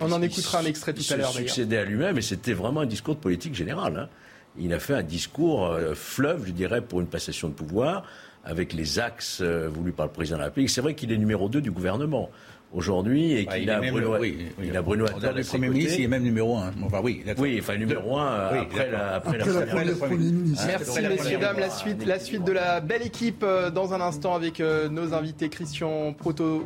On en écoutera un extrait tout à l'heure. succédait à lui-même, et c'était vraiment un discours de politique générale. Hein il a fait un discours euh, fleuve, je dirais, pour une passation de pouvoir, avec les axes euh, voulus par le président de la République. C'est vrai qu'il est numéro 2 du gouvernement aujourd'hui et qu'il a, Bruno, oui, il a Bruno Attal le Premier ministre, il est même numéro 1. Enfin, oui, oui, enfin numéro 1 après la, après, après la, première Premier ministre. Merci messieurs, dames. La suite, la suite de la belle équipe euh, dans un instant avec nos invités Christian Proto,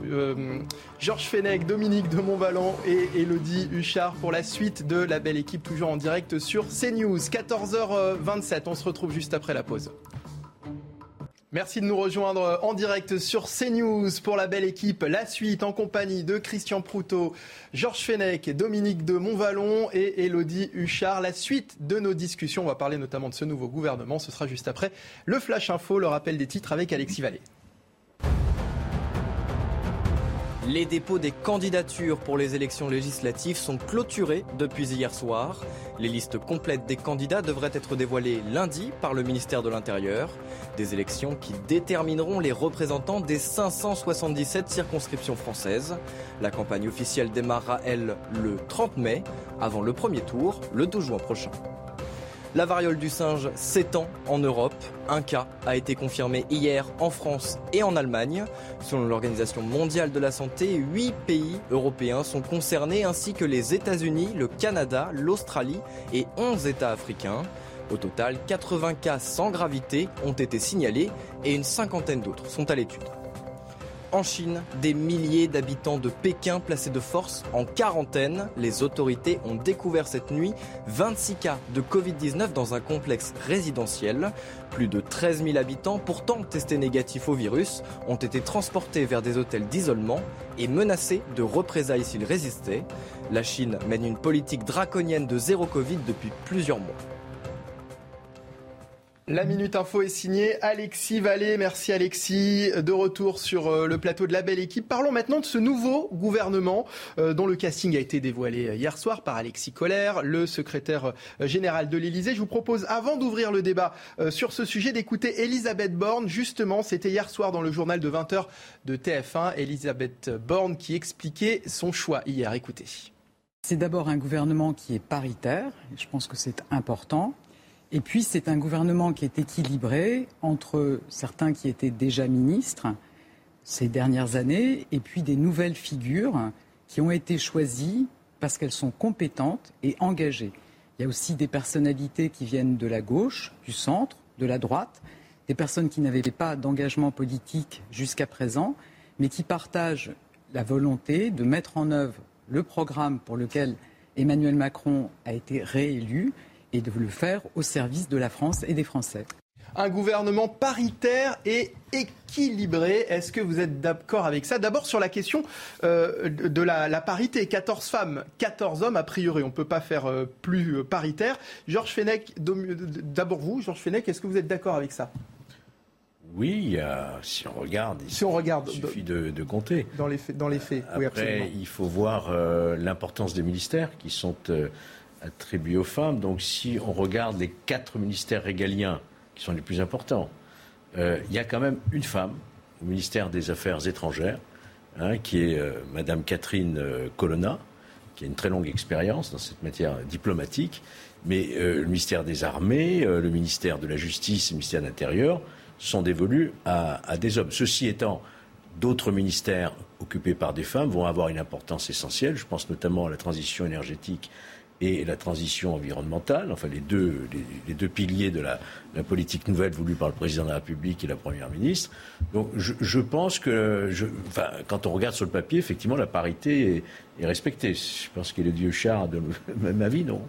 Georges Fenech, Dominique de Montvalon et Elodie Huchard pour la suite de la belle équipe, toujours en direct sur CNews. 14h27, on se retrouve juste après la pause. Merci de nous rejoindre en direct sur CNews pour la belle équipe. La suite en compagnie de Christian Proutot, Georges Fenech, Dominique de Montvalon et Elodie Huchard. La suite de nos discussions, on va parler notamment de ce nouveau gouvernement. Ce sera juste après le Flash Info, le rappel des titres avec Alexis Vallée. Les dépôts des candidatures pour les élections législatives sont clôturés depuis hier soir. Les listes complètes des candidats devraient être dévoilées lundi par le ministère de l'Intérieur. Des élections qui détermineront les représentants des 577 circonscriptions françaises. La campagne officielle démarrera, elle, le 30 mai, avant le premier tour, le 12 juin prochain. La variole du singe s'étend en Europe. Un cas a été confirmé hier en France et en Allemagne. Selon l'Organisation mondiale de la santé, 8 pays européens sont concernés ainsi que les États-Unis, le Canada, l'Australie et 11 États africains. Au total, 80 cas sans gravité ont été signalés et une cinquantaine d'autres sont à l'étude. En Chine, des milliers d'habitants de Pékin placés de force en quarantaine. Les autorités ont découvert cette nuit 26 cas de Covid-19 dans un complexe résidentiel. Plus de 13 000 habitants, pourtant testés négatifs au virus, ont été transportés vers des hôtels d'isolement et menacés de représailles s'ils résistaient. La Chine mène une politique draconienne de zéro Covid depuis plusieurs mois. La Minute Info est signée Alexis Vallée. Merci Alexis. De retour sur euh, le plateau de la belle équipe. Parlons maintenant de ce nouveau gouvernement euh, dont le casting a été dévoilé hier soir par Alexis Collère, le secrétaire euh, général de l'Elysée. Je vous propose, avant d'ouvrir le débat sur ce sujet, d'écouter Elisabeth Borne. Justement, c'était hier soir dans le journal de 20h de TF1. Elisabeth Borne qui expliquait son choix hier. Écoutez. C'est d'abord un gouvernement qui est paritaire. Je pense que c'est important. Puis, c'est un gouvernement qui est équilibré entre certains qui étaient déjà ministres ces dernières années et puis des nouvelles figures qui ont été choisies parce qu'elles sont compétentes et engagées. Il y a aussi des personnalités qui viennent de la gauche, du centre, de la droite, des personnes qui n'avaient pas d'engagement politique jusqu'à présent, mais qui partagent la volonté de mettre en œuvre le programme pour lequel Emmanuel Macron a été réélu et de le faire au service de la France et des Français. Un gouvernement paritaire et équilibré. Est-ce que vous êtes d'accord avec ça? D'abord sur la question euh, de la, parité. 14 femmes, 14 hommes, a priori. On ne peut pas faire euh, plus euh, paritaire. Georges Fenech, d'abord vous, Georges Fenech, est-ce que vous êtes d'accord avec ça? Oui, si on regarde, si on regarde, il suffit de, compter. Dans les faits, dans les faits. Après, oui, absolument. il faut voir l'importance des ministères qui sont attribué aux femmes. Donc si on regarde les quatre ministères régaliens qui sont les plus importants, euh, il y a quand même une femme au ministère des Affaires étrangères, hein, qui est euh, Madame Catherine euh, Colonna, qui a une très longue expérience dans cette matière diplomatique. Mais le ministère des Armées, le ministère de la Justice le ministère de l'Intérieur sont dévolus à des hommes. Ceci étant, d'autres ministères occupés par des femmes vont avoir une importance essentielle. Je pense notamment à la transition énergétique et la transition environnementale, enfin les deux, les, deux piliers de la, politique nouvelle voulue par le président de la République et la première ministre. Donc je, pense que, enfin, quand on regarde sur le papier, effectivement, la parité est, respectée. Je pense qu'il est vieux char de ma vie, non?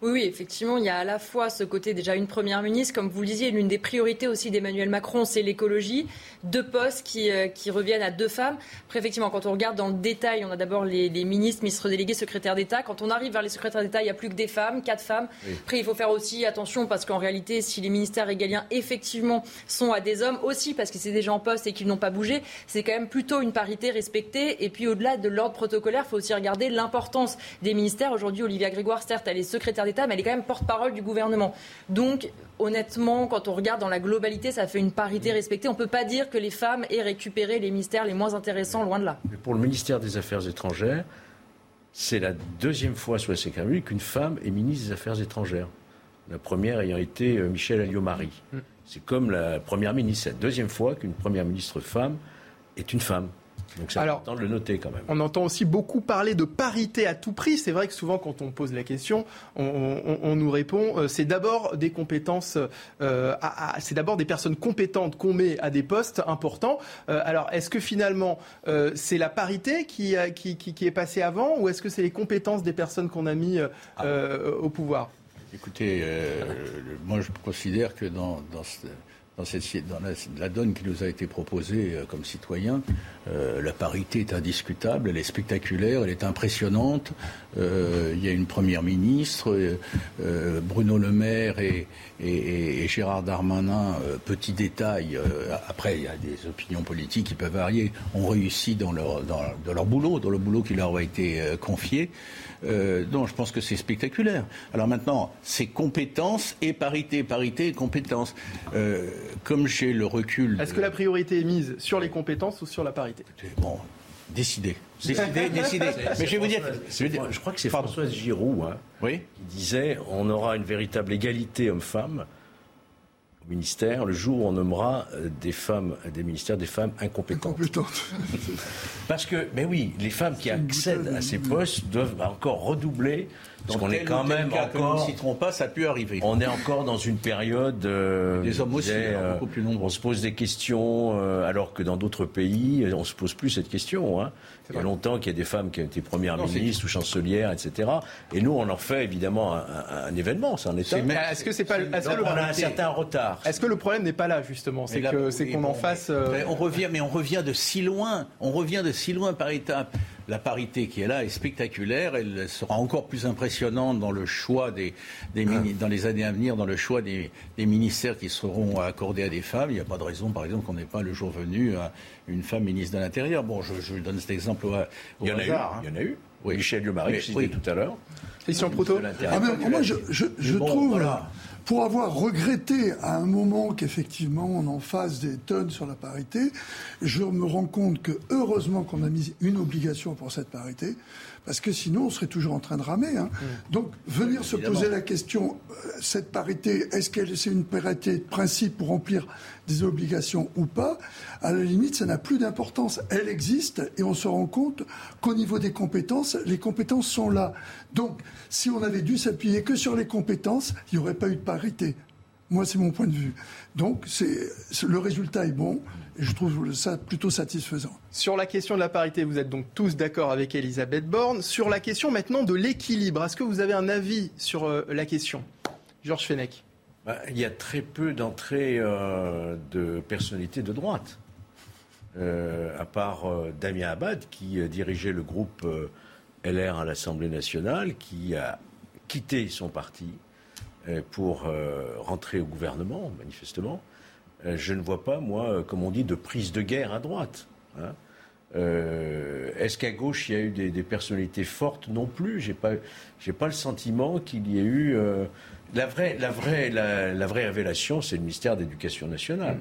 Oui, oui, effectivement, il y a à la fois ce côté déjà une première ministre, comme vous le disiez, l'une des priorités aussi d'Emmanuel Macron, c'est l'écologie. Deux postes qui, euh, qui, reviennent à deux femmes. Après, effectivement, quand on regarde dans le détail, on a d'abord les, ministres, ministres délégués, secrétaires d'État. Quand on arrive vers les secrétaires d'État, il n'y a plus que des femmes, quatre femmes. Après, il faut faire aussi attention parce qu'en réalité, si les ministères régaliens effectivement sont à des hommes aussi, parce que c'est des gens en poste et qu'ils n'ont pas bougé, c'est quand même plutôt une parité respectée. Et puis, au-delà de l'ordre protocolaire, il faut aussi regarder l'importance des ministères. Aujourd'hui, Olivia Grégoire, certes, elle est secrétaire mais elle est quand même porte-parole du gouvernement. Donc, honnêtement, quand on regarde dans la globalité, ça fait une parité respectée. On ne peut pas dire que les femmes aient récupéré les ministères les moins intéressants, loin de là. Mais pour le ministère des Affaires étrangères, c'est la deuxième fois sous la République qu'une femme est ministre des Affaires étrangères. La première ayant été euh, Michel Alliot-Marie. Mm. C'est comme la première ministre. C'est la deuxième fois qu'une première ministre femme est une femme. Donc c'est important de le noter quand même. On entend aussi beaucoup parler de parité à tout prix. C'est vrai que souvent quand on pose la question, on, nous répond euh, c'est d'abord des compétences, euh, c'est d'abord des personnes compétentes qu'on met à des postes importants. Euh, alors est-ce que finalement c'est la parité qui, qui, qui, est passée avant ou est-ce que c'est les compétences des personnes qu'on a mis ah au pouvoir? Écoutez, moi je considère que dans, dans dans, la, donne qui nous a été proposée euh, comme citoyens, euh, la parité est indiscutable, elle est spectaculaire, elle est impressionnante. Euh, il y a une première ministre, Bruno Le Maire et, Gérard Darmanin, petit détail, après il y a des opinions politiques qui peuvent varier, ont réussi dans leur, dans, dans leur boulot, dans le boulot qui leur a été confié. Euh, je pense que c'est spectaculaire. Alors maintenant, c'est compétences et parité, parité et compétences. Comme j'ai le recul. Est-ce que la priorité est mise sur les compétences ou sur la parité Bon, décidez. Décidez, décidez. Mais je vais vous dire. Je, crois que c'est Françoise Giroud hein, qui disait on aura une véritable égalité homme-femme ministère le jour où on nommera euh, des femmes, des ministères, des femmes incompétentes. Incompétentes. Parce que, mais oui, les femmes qui accèdent à ces postes doivent encore redoubler. Parce qu'on est quand même encore. ne citeront pas, ça peut arriver. On est encore dans une période. Euh, des hommes aussi, hein, euh, beaucoup plus nombreux. On se pose des questions, alors que dans d'autres pays, on se pose plus cette question. Hein. Il y a longtemps qu'il y a des femmes qui ont été premières ministres ou chancelières, etc. Et nous, on en fait évidemment un, événement, c'est un état. Est-ce que c'est pas est-ce que on a un certain retard. Est-ce que le problème n'est pas là justement? C'est que c'est qu'on en fasse. Euh, on revient, mais on revient de si loin. On revient de si loin par étapes. la parité qui est là est spectaculaire. Elle sera encore plus impressionnante dans le choix des, dans les années à venir, dans le choix des, ministères qui seront accordés à des femmes. Il n'y a pas de raison, par exemple, qu'on n'ait pas le jour venu une femme ministre de l'Intérieur. Bon, je, donne cet exemple au, il y en hasard. A eu, Il y en a eu. Oui. Michel Liomari, je oui. tout à l'heure. Christian Proutot. Ah moi, je, trouve. Voilà pour avoir regretté à un moment qu'effectivement on en fasse des tonnes sur la parité, je me rends compte que heureusement qu'on a mis une obligation pour cette parité, parce que sinon on serait toujours en train de ramer. Hein. Mmh. Donc venir se poser la question, euh, cette parité, est-ce qu'elle c'est une parité de principe pour remplir des obligations ou pas? À la limite, ça n'a plus d'importance. Elle existe et on se rend compte qu'au niveau des compétences, les compétences sont là. Donc si on avait dû s'appuyer que sur les compétences, il n'y aurait pas eu de parité. Moi, c'est mon point de vue. Donc, c'est, le résultat est bon je trouve ça plutôt satisfaisant. Sur la question de la parité, vous êtes donc tous d'accord avec Elisabeth Borne. Sur la question maintenant de l'équilibre, est-ce que vous avez un avis sur euh, la question? Georges Fenech bah, Il y a très peu d'entrées euh, de personnalités de droite. Euh, à part Damien Abad, qui dirigeait le groupe LR à l'Assemblée nationale, qui a quitté son parti euh, pour euh, rentrer au gouvernement, manifestement. Euh, je ne vois pas, moi, comme on dit, de prise de guerre à droite. Hein. Est-ce qu'à gauche il y a eu des, personnalités fortes? Non plus. J'ai pas, j'ai pas le sentiment qu'il y ait eu la vraie, la vraie, la, vraie révélation, c'est le ministère d'Éducation nationale.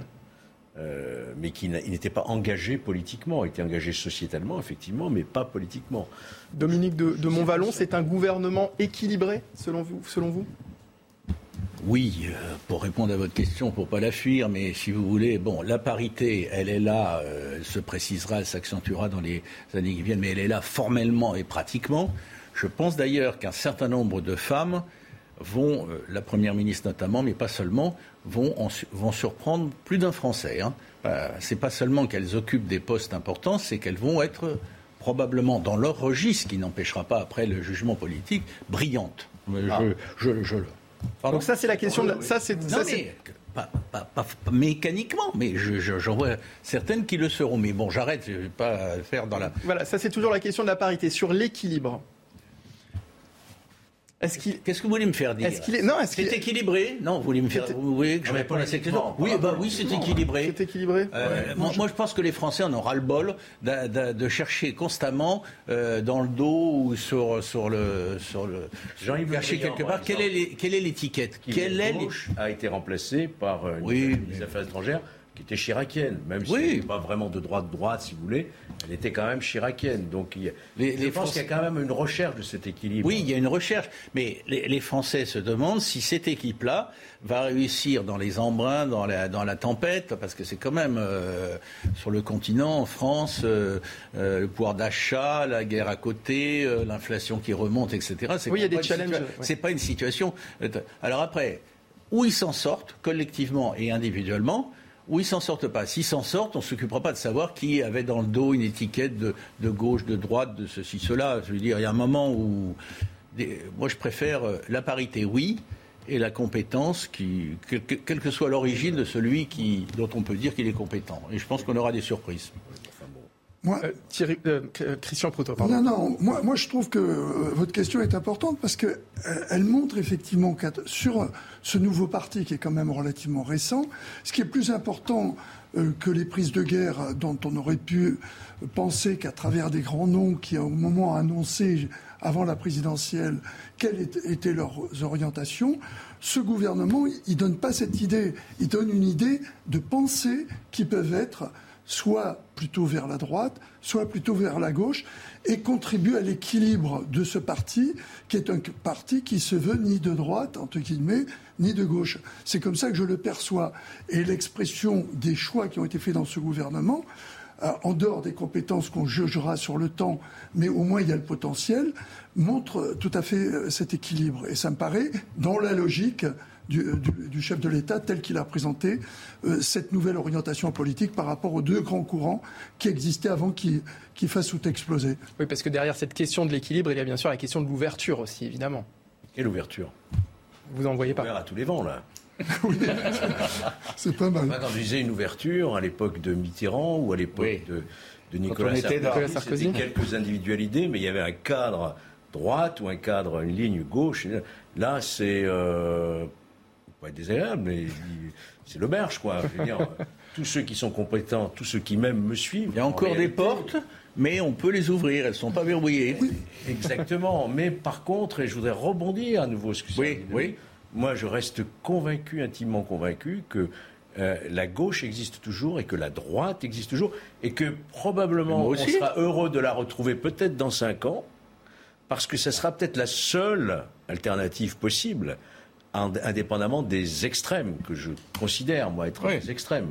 mais qui n'était pas engagé politiquement, était engagé sociétalement, effectivement, mais pas politiquement. Dominique de, de Montvalon, c'est un gouvernement équilibré, selon vous, selon vous? Oui, euh, pour répondre à votre question, pour pas la fuir, mais si vous voulez, bon, la parité, elle est là, euh, elle se précisera, elle s'accentuera dans les années qui viennent, mais elle est là formellement et pratiquement. Je pense d'ailleurs qu'un certain nombre de femmes vont, euh, la première ministre notamment, mais pas seulement, vont, vont surprendre plus d'un Français. Hein. c'est pas seulement qu'elles occupent des postes importants, c'est qu'elles vont être probablement dans leur registre, qui n'empêchera pas après le jugement politique, brillantes. Ah. Je, je, donc ça, c'est la question. De Ça, c'est. Pas, mécaniquement, mais j'en vois certaines qui le seront. Mais bon, j'arrête, je ne vais pas faire dans la. Voilà, ça c'est toujours la question de la parité. Sur l'équilibre, Qu'est-ce que vous voulez me faire dire Est-ce qu'il est non Est-ce c'est équilibré. Non, vous voulez me faire Vous voulez que je réponde à cette question Oui, bah oui, c'est équilibré. C'est équilibré. Euh, moi, je pense que les Français en ont ras le bol de, chercher constamment euh, dans le dos ou sur sur le sur le chercher quelque part. Quelle est quelle est l'étiquette? Quelle est a été remplacée par euh, une oui, des Affaires étrangères qui était chiracienne, même si elle pas vraiment de droite-droite, si vous voulez, elle était quand même chiracienne. Donc il les, je pense qu'il y a quand même une recherche de cet équilibre. Oui, il y a une recherche, mais les, Français se demandent si cette équipe-là va réussir dans les embruns, dans la, dans la tempête, parce que c'est quand même euh, sur le continent, en France, euh, euh, le pouvoir d'achat, la guerre à côté, l'inflation qui remonte, etc. Oui, il y a des challenges. C'est pas une situation. Alors après, où ils s'en sortent collectivement et individuellement, ou ils s'en sortent pas. S'ils s'en sortent, on s'occupera pas de savoir qui avait dans le dos une étiquette de, gauche, de droite, de ceci, cela. Je veux dire, il y a un moment où. moi, je préfère euh, la parité, oui, et la compétence, quelle que soit l'origine de celui qui, dont on peut dire qu'il est compétent. Et je pense qu'on aura des surprises. Moi, euh, Thierry, euh, Christian Proto, pardon. Non, non, moi, moi je trouve que euh, votre question est importante parce qu'elle elle montre effectivement que sur ce nouveau parti qui est quand même relativement récent, ce qui est plus important que les prises de guerre dont on aurait pu penser qu'à travers des grands noms qui, au moment, annoncé avant la présidentielle quelles étaient leurs orientations, ce gouvernement, il donne pas cette idée. Il donne une idée de pensée qui peuvent être soit plutôt vers la droite, soit plutôt vers la gauche, et contribue à l'équilibre de ce parti, qui est un parti qui se veut ni de droite, entre guillemets, ni de gauche. C'est comme ça que je le perçois. Et l'expression des choix qui ont été faits dans ce gouvernement, euh, en dehors des compétences qu'on jugera sur le temps, mais au moins il y a le potentiel, montre tout à fait euh, cet équilibre. Et ça me paraît dans la logique du, chef de l'État tel qu'il a présenté euh, cette nouvelle orientation politique par rapport aux deux grands courants qui existaient avant qu'ils fassent tout exploser. Oui, parce que derrière cette question de l'équilibre, il y a bien sûr la question de l'ouverture aussi, évidemment. Et l'ouverture? Vous en voyez pas Ouvert à tous les vents, là. c'est pas mal. Quand je disais une ouverture, à l'époque de Mitterrand ou à l'époque de de Nicolas, Sarkozy. C'était quelques individualités, mais il y avait un cadre droite ou un cadre, une ligne gauche. Là, c'est euh, pas désagréable, mais c'est l'auberge, quoi. Je veux dire, tous ceux qui sont compétents, tous ceux qui même me suivent. Il y a encore des portes, mais on peut les ouvrir, elles ne sont pas verrouillées. Exactement. Mais par contre, et je voudrais rebondir à nouveau, oui, oui. moi je reste convaincu, intimement convaincu, que euh, la gauche existe toujours et que la droite existe toujours et que probablement on sera heureux de la retrouver peut-être dans cinq ans parce que ce sera peut-être la seule alternative possible indépendamment des extrêmes que je considère moi être des extrêmes.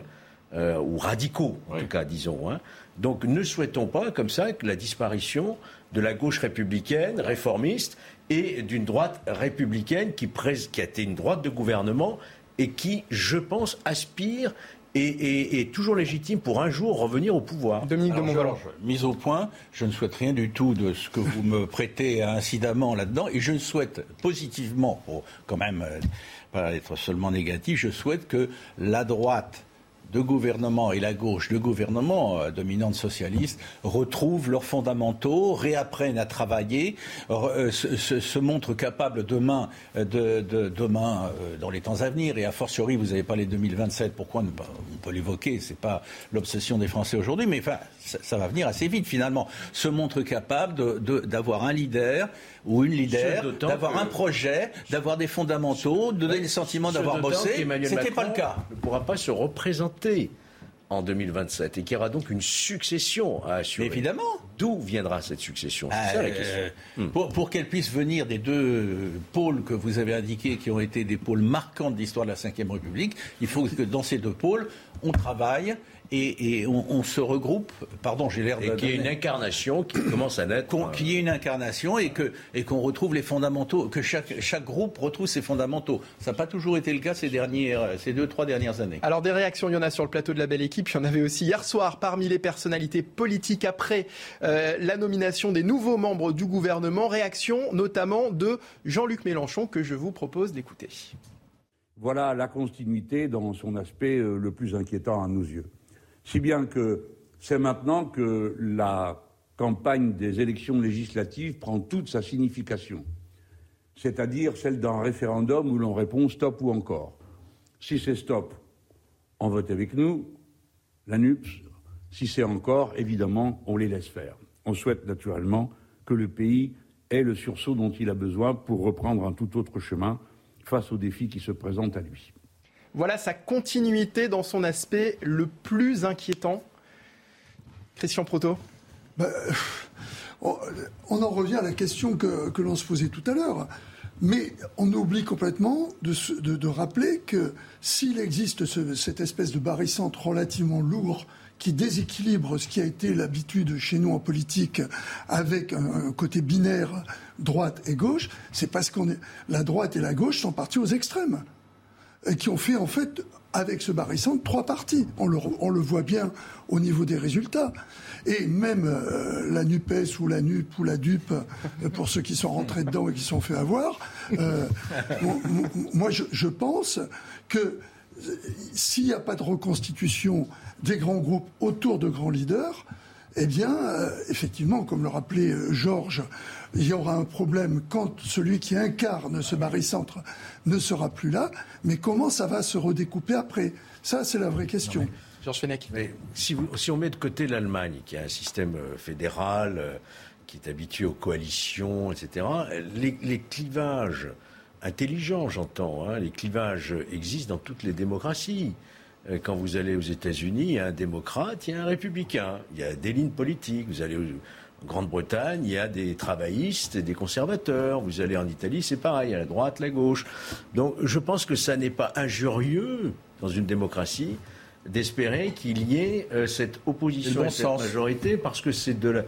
Euh, ou radicaux, en tout cas, disons. Hein. Donc ne souhaitons pas, comme ça, que la disparition de la gauche républicaine, réformiste, et d'une droite républicaine qui, qui, a été une droite de gouvernement et qui, je pense, aspire et est toujours légitime pour un jour revenir au pouvoir. Dominique de Montvalon. Mise au point, je ne souhaite rien du tout de ce que vous me prêtez incidemment là-dedans, et je souhaite positivement, pour quand même euh, pas être seulement négatif, je souhaite que la droite de gouvernement et la gauche de gouvernement euh, dominante socialiste retrouvent leurs fondamentaux, réapprennent à travailler, euh, se, montrent capables demain, euh, de, demain dans les temps à venir, et a fortiori, vous n'avez pas les 2027, pourquoi ne on peut l'évoquer, c'est pas l'obsession des Français aujourd'hui, mais enfin, ça, va venir assez vite finalement, se montrent capables d'avoir un leader ou une leader, d'avoir un projet, d'avoir des fondamentaux, de donner le sentiment d'avoir bossé. C'était pas le cas. Ne pourra pas se représenter en 2027 et qu'il y aura donc une succession à assurer. évidemment. D'où viendra cette succession? C'est ça la euh, question. Pour, pour qu'elle puisse venir des deux pôles que vous avez indiqués, qui ont été des pôles marquants de l'histoire de la Ve République, il faut que dans ces deux pôles, on travaille et, on, se regroupe. Pardon, j'ai l'air de. Et qu'il y ait une incarnation qui commence à naître. Euh, qu'il y ait une incarnation et que et qu'on retrouve les fondamentaux, que chaque chaque groupe retrouve ses fondamentaux. Ça n'a pas toujours été le cas ces dernières, ces deux trois dernières années. Alors des réactions, il y en a sur le plateau de la belle équipe. Il y en avait aussi hier soir parmi les personnalités politiques après euh, la nomination des nouveaux membres du gouvernement. Réaction notamment de Jean-Luc Mélenchon que je vous propose d'écouter. Voilà la continuité dans son aspect euh, le plus inquiétant à nos yeux. Si bien que c'est maintenant que la campagne des élections législatives prend toute sa signification, c'est-à-dire celle d'un référendum où l'on répond stop ou encore. Si c'est stop, on vote avec nous, la NUPS. Si c'est encore, évidemment, on les laisse faire. On souhaite naturellement que le pays ait le sursaut dont il a besoin pour reprendre un tout autre chemin face aux défis qui se présentent à lui. Voilà sa continuité dans son aspect le plus inquiétant. Christian Proto bah, on en revient à la question que, l'on se posait tout à l'heure. Mais on oublie complètement de, rappeler que s'il existe cette espèce de barycentre relativement lourd qui déséquilibre ce qui a été l'habitude chez nous en politique avec un, côté binaire droite et gauche, c'est parce est la droite et la gauche sont partis aux extrêmes qui ont fait en fait avec ce barycentre trois partis. On le, voit bien au niveau des résultats. Et même euh, la NUPES ou la NUP ou la DUP, euh, pour ceux qui sont rentrés dedans et qui sont fait avoir, euh, moi je, je, pense que s'il n'y a pas de reconstitution des grands groupes autour de grands leaders, eh bien, effectivement, comme le rappelait Georges, il y aura un problème quand celui qui incarne ce barycentre ne sera plus là. Mais comment ça va se redécouper après? Ça, c'est la vraie question. Georges Fenech. si, si, on met de côté l'Allemagne, qui a un système euh, fédéral, euh, qui est habitué aux coalitions, etc., les, clivages intelligents, j'entends, hein, les clivages existent dans toutes les démocraties. Euh, quand vous allez aux États-Unis, il y a un démocrate, il y a un républicain. Il y a des lignes politiques. Vous allez Grande-Bretagne, il y a des travaillistes et des conservateurs. Vous allez en Italie, c'est pareil, à la droite, la gauche. Donc je pense que ça n'est pas injurieux dans une démocratie d'espérer qu'il y ait euh, cette opposition et cette majorité, parce que c'est de,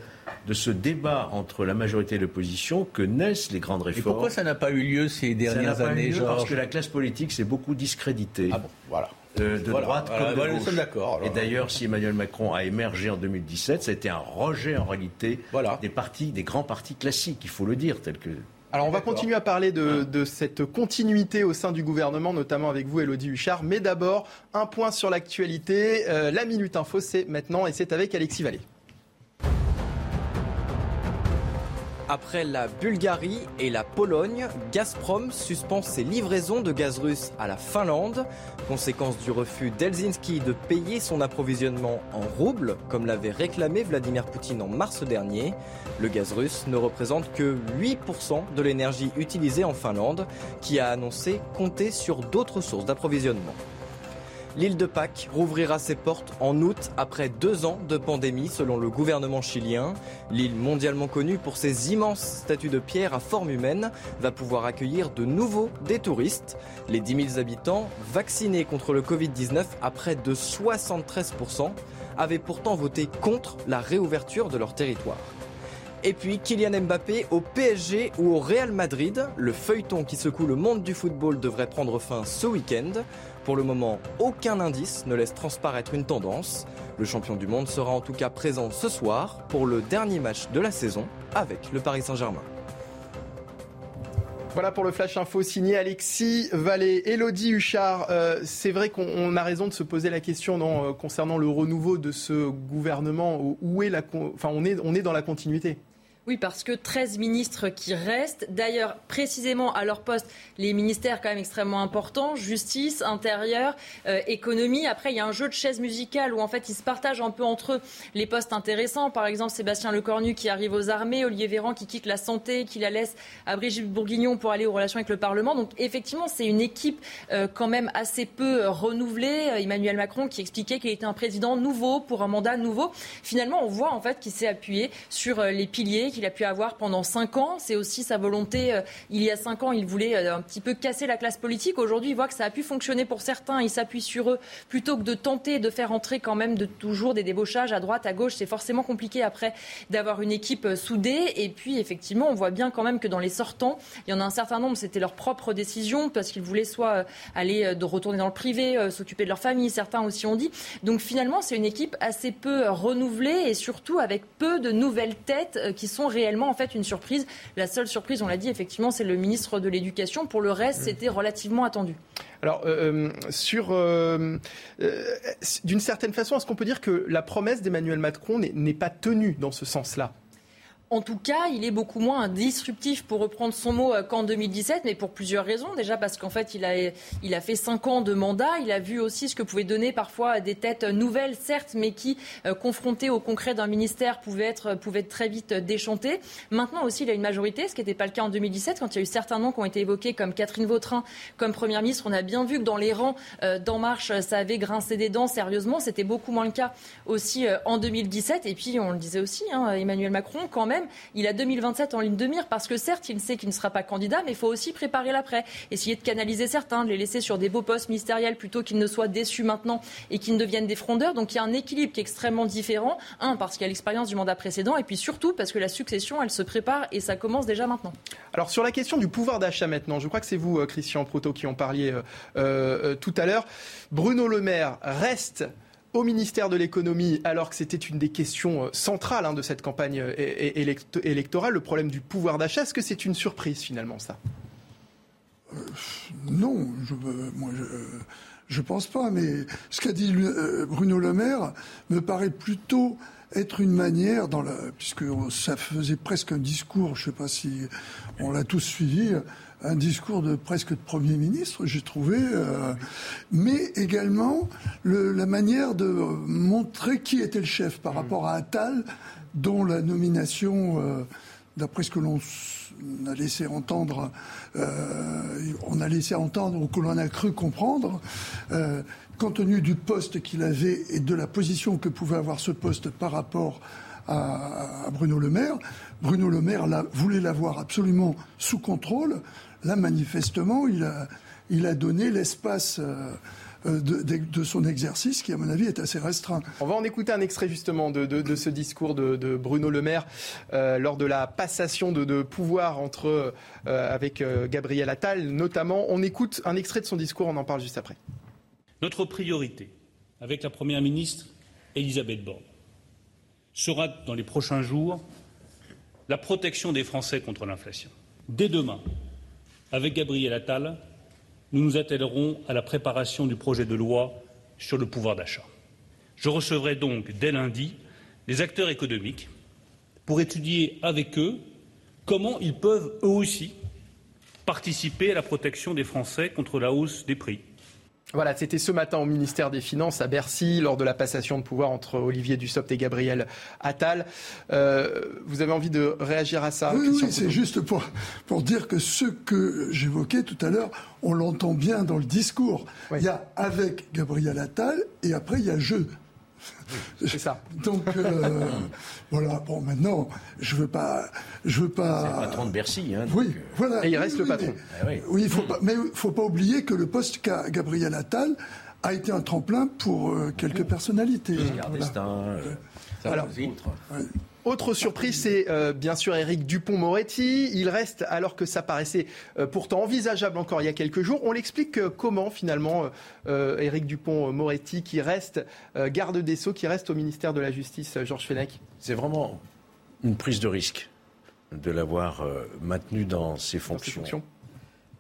de, ce débat entre la majorité et l'opposition que naissent les grandes réformes. Et pourquoi ça n'a pas eu lieu ces dernières années, Parce que la classe politique s'est beaucoup discréditée. Ah bon, voilà de, droite comme de gauche. d'accord. Et d'ailleurs, si Emmanuel Macron a émergé en 2017, ça a été un rejet en réalité des partis, des grands partis classiques, il faut le dire, que alors on va continuer à parler de, cette continuité au sein du gouvernement, notamment avec vous, Elodie Huchard. Mais d'abord, un point sur l'actualité. Euh, la Minute Info, c'est maintenant et c'est avec Alexis Vallée. Après la Bulgarie et la Pologne, Gazprom suspend ses livraisons de gaz russe à la Finlande, conséquence du refus d'Helsinki de payer son approvisionnement en roubles, comme l'avait réclamé Vladimir Poutine en mars dernier. Le gaz russe ne représente que 8% de l'énergie utilisée en Finlande, qui a annoncé compter sur d'autres sources d'approvisionnement. L'île de Pâques rouvrira ses portes en août après deux ans de pandémie selon le gouvernement chilien. L'île mondialement connue pour ses immenses statues de pierre à forme humaine va pouvoir accueillir de nouveau des touristes. Les 10 000 habitants vaccinés contre le Covid-19 à près de 73% avaient pourtant voté contre la réouverture de leur territoire. Et puis Kylian Mbappé au PSG ou au Real Madrid, le feuilleton qui secoue le monde du football devrait prendre fin ce week-end. Pour le moment, aucun indice ne laisse transparaître une tendance. Le champion du monde sera en tout cas présent ce soir pour le dernier match de la saison avec le Paris Saint-Germain. Voilà pour le Flash Info signé Alexis Vallée. Elodie Huchard, euh, c'est vrai qu'on a raison de se poser la question euh, concernant le renouveau de ce gouvernement. Où est la, enfin, on, est, on est dans la continuité oui, parce que 13 ministres qui restent. D'ailleurs, précisément à leur poste, les ministères quand même extrêmement importants, justice, intérieur, euh, économie. Après, il y a un jeu de chaises musicales où en fait ils se partagent un peu entre eux les postes intéressants. Par exemple, Sébastien Lecornu qui arrive aux armées, Olivier Véran qui quitte la santé, qui la laisse à Brigitte Bourguignon pour aller aux relations avec le Parlement. Donc effectivement, c'est une équipe euh, quand même assez peu renouvelée. Emmanuel Macron qui expliquait qu'il était un président nouveau pour un mandat nouveau. Finalement, on voit en fait qu'il s'est appuyé sur euh, les piliers qu'il a pu avoir pendant cinq ans. C'est aussi sa volonté. Euh, il y a cinq ans, il voulait euh, un petit peu casser la classe politique. Aujourd'hui, il voit que ça a pu fonctionner pour certains. Il s'appuie sur eux plutôt que de tenter de faire entrer quand même de toujours des débauchages à droite, à gauche. C'est forcément compliqué après d'avoir une équipe euh, soudée. Et puis, effectivement, on voit bien quand même que dans les sortants, il y en a un certain nombre, c'était leur propre décision parce qu'ils voulaient soit aller de retourner dans le privé, s'occuper de leur famille. Certains aussi ont dit. Donc finalement, c'est une équipe assez peu renouvelée et surtout avec peu de nouvelles têtes qui sont réellement en fait une surprise. La seule surprise, on l'a dit, effectivement, c'est le ministre de l'Éducation. Pour le reste, c'était relativement attendu. Alors, euh, euh, sur, euh, d'une certaine façon, est-ce qu'on peut dire que la promesse d'Emmanuel Macron n'est pas tenue dans ce sens-là? En tout cas, il est beaucoup moins disruptif, pour reprendre son mot, euh, qu'en 2017, mais pour plusieurs raisons. Déjà parce qu'en fait, il a, il a fait cinq ans de mandat. Il a vu aussi ce que pouvaient donner parfois des têtes nouvelles, certes, mais qui, euh, confrontées au concret d'un ministère, pouvaient être, pouvaient être très vite déchantées. Maintenant aussi, il a une majorité, ce qui n'était pas le cas en 2017, quand il y a eu certains noms qui ont été évoqués, comme Catherine Vautrin, comme Première ministre. On a bien vu que dans les rangs euh, d'En Marche, ça avait grincé des dents sérieusement. C'était beaucoup moins le cas aussi en 2017. Et puis, on le disait aussi, hein, Emmanuel Macron, quand même, il a 2027 en ligne de mire parce que certes, il sait qu'il ne sera pas candidat, mais il faut aussi préparer l'après. Essayer de canaliser certains, de les laisser sur des beaux postes ministériels plutôt qu'ils ne soient déçus maintenant et qu'ils ne deviennent des frondeurs. Donc il y a un équilibre qui est extrêmement différent. Un, parce qu'il y a l'expérience du mandat précédent, et puis surtout parce que la succession, elle se prépare et ça commence déjà maintenant. Alors sur la question du pouvoir d'achat maintenant, je crois que c'est vous, euh, Christian Proto, qui en parliez euh, euh, tout à l'heure. Bruno Le Maire reste au ministère de l'économie, alors que c'était une des questions euh, centrales hein, de cette campagne euh, électorale, le problème du pouvoir d'achat. Est-ce que c'est une surprise finalement ça? Euh, Non, je, pense pas. Mais ce qu'a dit Bruno Le Maire me paraît plutôt être une manière, puisque ça faisait presque un discours, je ne sais pas si on l'a tous suivi, un discours de presque de Premier ministre, j'ai trouvé, euh, mais également le, la manière de montrer qui était le chef par rapport à Attal, dont la nomination, euh, d'après ce que l'on a laissé entendre, euh, on a laissé entendre ou que l'on a cru comprendre, compte tenu du poste qu'il avait et de la position que pouvait avoir ce poste par rapport à, à Bruno Le Maire, Bruno Le Maire voulait l'avoir absolument sous contrôle. Là, manifestement, il a, il a donné l'espace. Euh, euh, de, son exercice qui, à mon avis, est assez restreint. On va en écouter un extrait justement de, ce discours de, Bruno Le Maire euh, lors de la passation de, pouvoir entre, avec Gabriel Attal, notamment. On écoute un extrait de son discours, on en parle juste après. Notre priorité, avec la Première ministre Elisabeth Borne, sera dans les prochains jours la protection des Français contre l'inflation. Dès demain, avec Gabriel Attal, nous nous attellerons à la préparation du projet de loi sur le pouvoir d'achat. Je recevrai donc dès lundi les acteurs économiques pour étudier avec eux comment ils peuvent eux aussi participer à la protection des Français contre la hausse des prix. Voilà, c'était ce matin au ministère des Finances à Bercy, lors de la passation de pouvoir entre Olivier Dussopt et Gabriel Attal. Euh, vous avez envie de réagir à ça Oui, oui c'est juste pour, pour dire que ce que j'évoquais tout à l'heure, on l'entend bien dans le discours. Il y a avec Gabriel Attal et après il y a je. C'est ça. Donc euh, voilà. Bon, maintenant, je veux pas, je veux pas. C'est le patron de Bercy, hein. Oui, euh, voilà. Et il reste le patron. Mais, oui, il faut pas, mais faut pas oublier que le poste qu'a Gabriel Attal a été un tremplin pour euh, quelques personnalités. Giscard d'Estaing, Alors, autre surprise, c'est euh, bien sûr Éric Dupont-Moretti. Il reste, alors que ça paraissait euh, pourtant envisageable encore il y a quelques jours. On l'explique euh, comment finalement Éric Dupont-Moretti, qui reste garde des Sceaux, qui reste au ministère de la Justice, Georges Fenech? C'est vraiment une prise de risque de l'avoir maintenu dans ses fonctions. fonctions.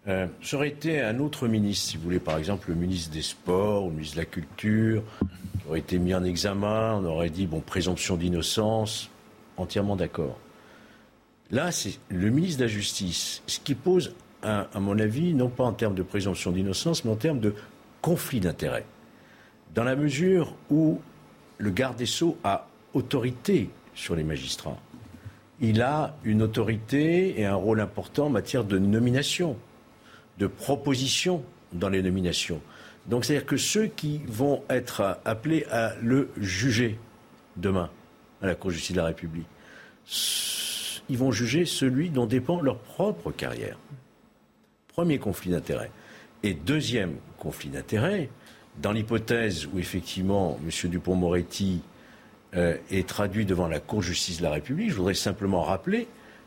ça aurait été un autre ministre, si vous voulez, par exemple le ministre des Sports ou le ministre de la Culture, qui aurait été mis en examen. On aurait dit, bon, présomption d'innocence entièrement d'accord. Là, c'est le ministre de la Justice, ce qui pose, à, mon avis, non pas en termes de présomption d'innocence, mais en termes de conflit d'intérêts. Dans la mesure où le garde des Sceaux a autorité sur les magistrats. Il a une autorité et un rôle important en matière de nomination, de proposition dans les nominations. Donc c'est-à-dire que ceux qui vont être appelés à le juger demain, à la Cour de justice de la République. Ils vont juger celui dont dépend leur propre carrière. Premier conflit d'intérêt. Et deuxième conflit d'intérêt, dans l'hypothèse où effectivement M. Dupont-Moretti euh, est traduit devant la Cour de justice de la République, je voudrais simplement rappeler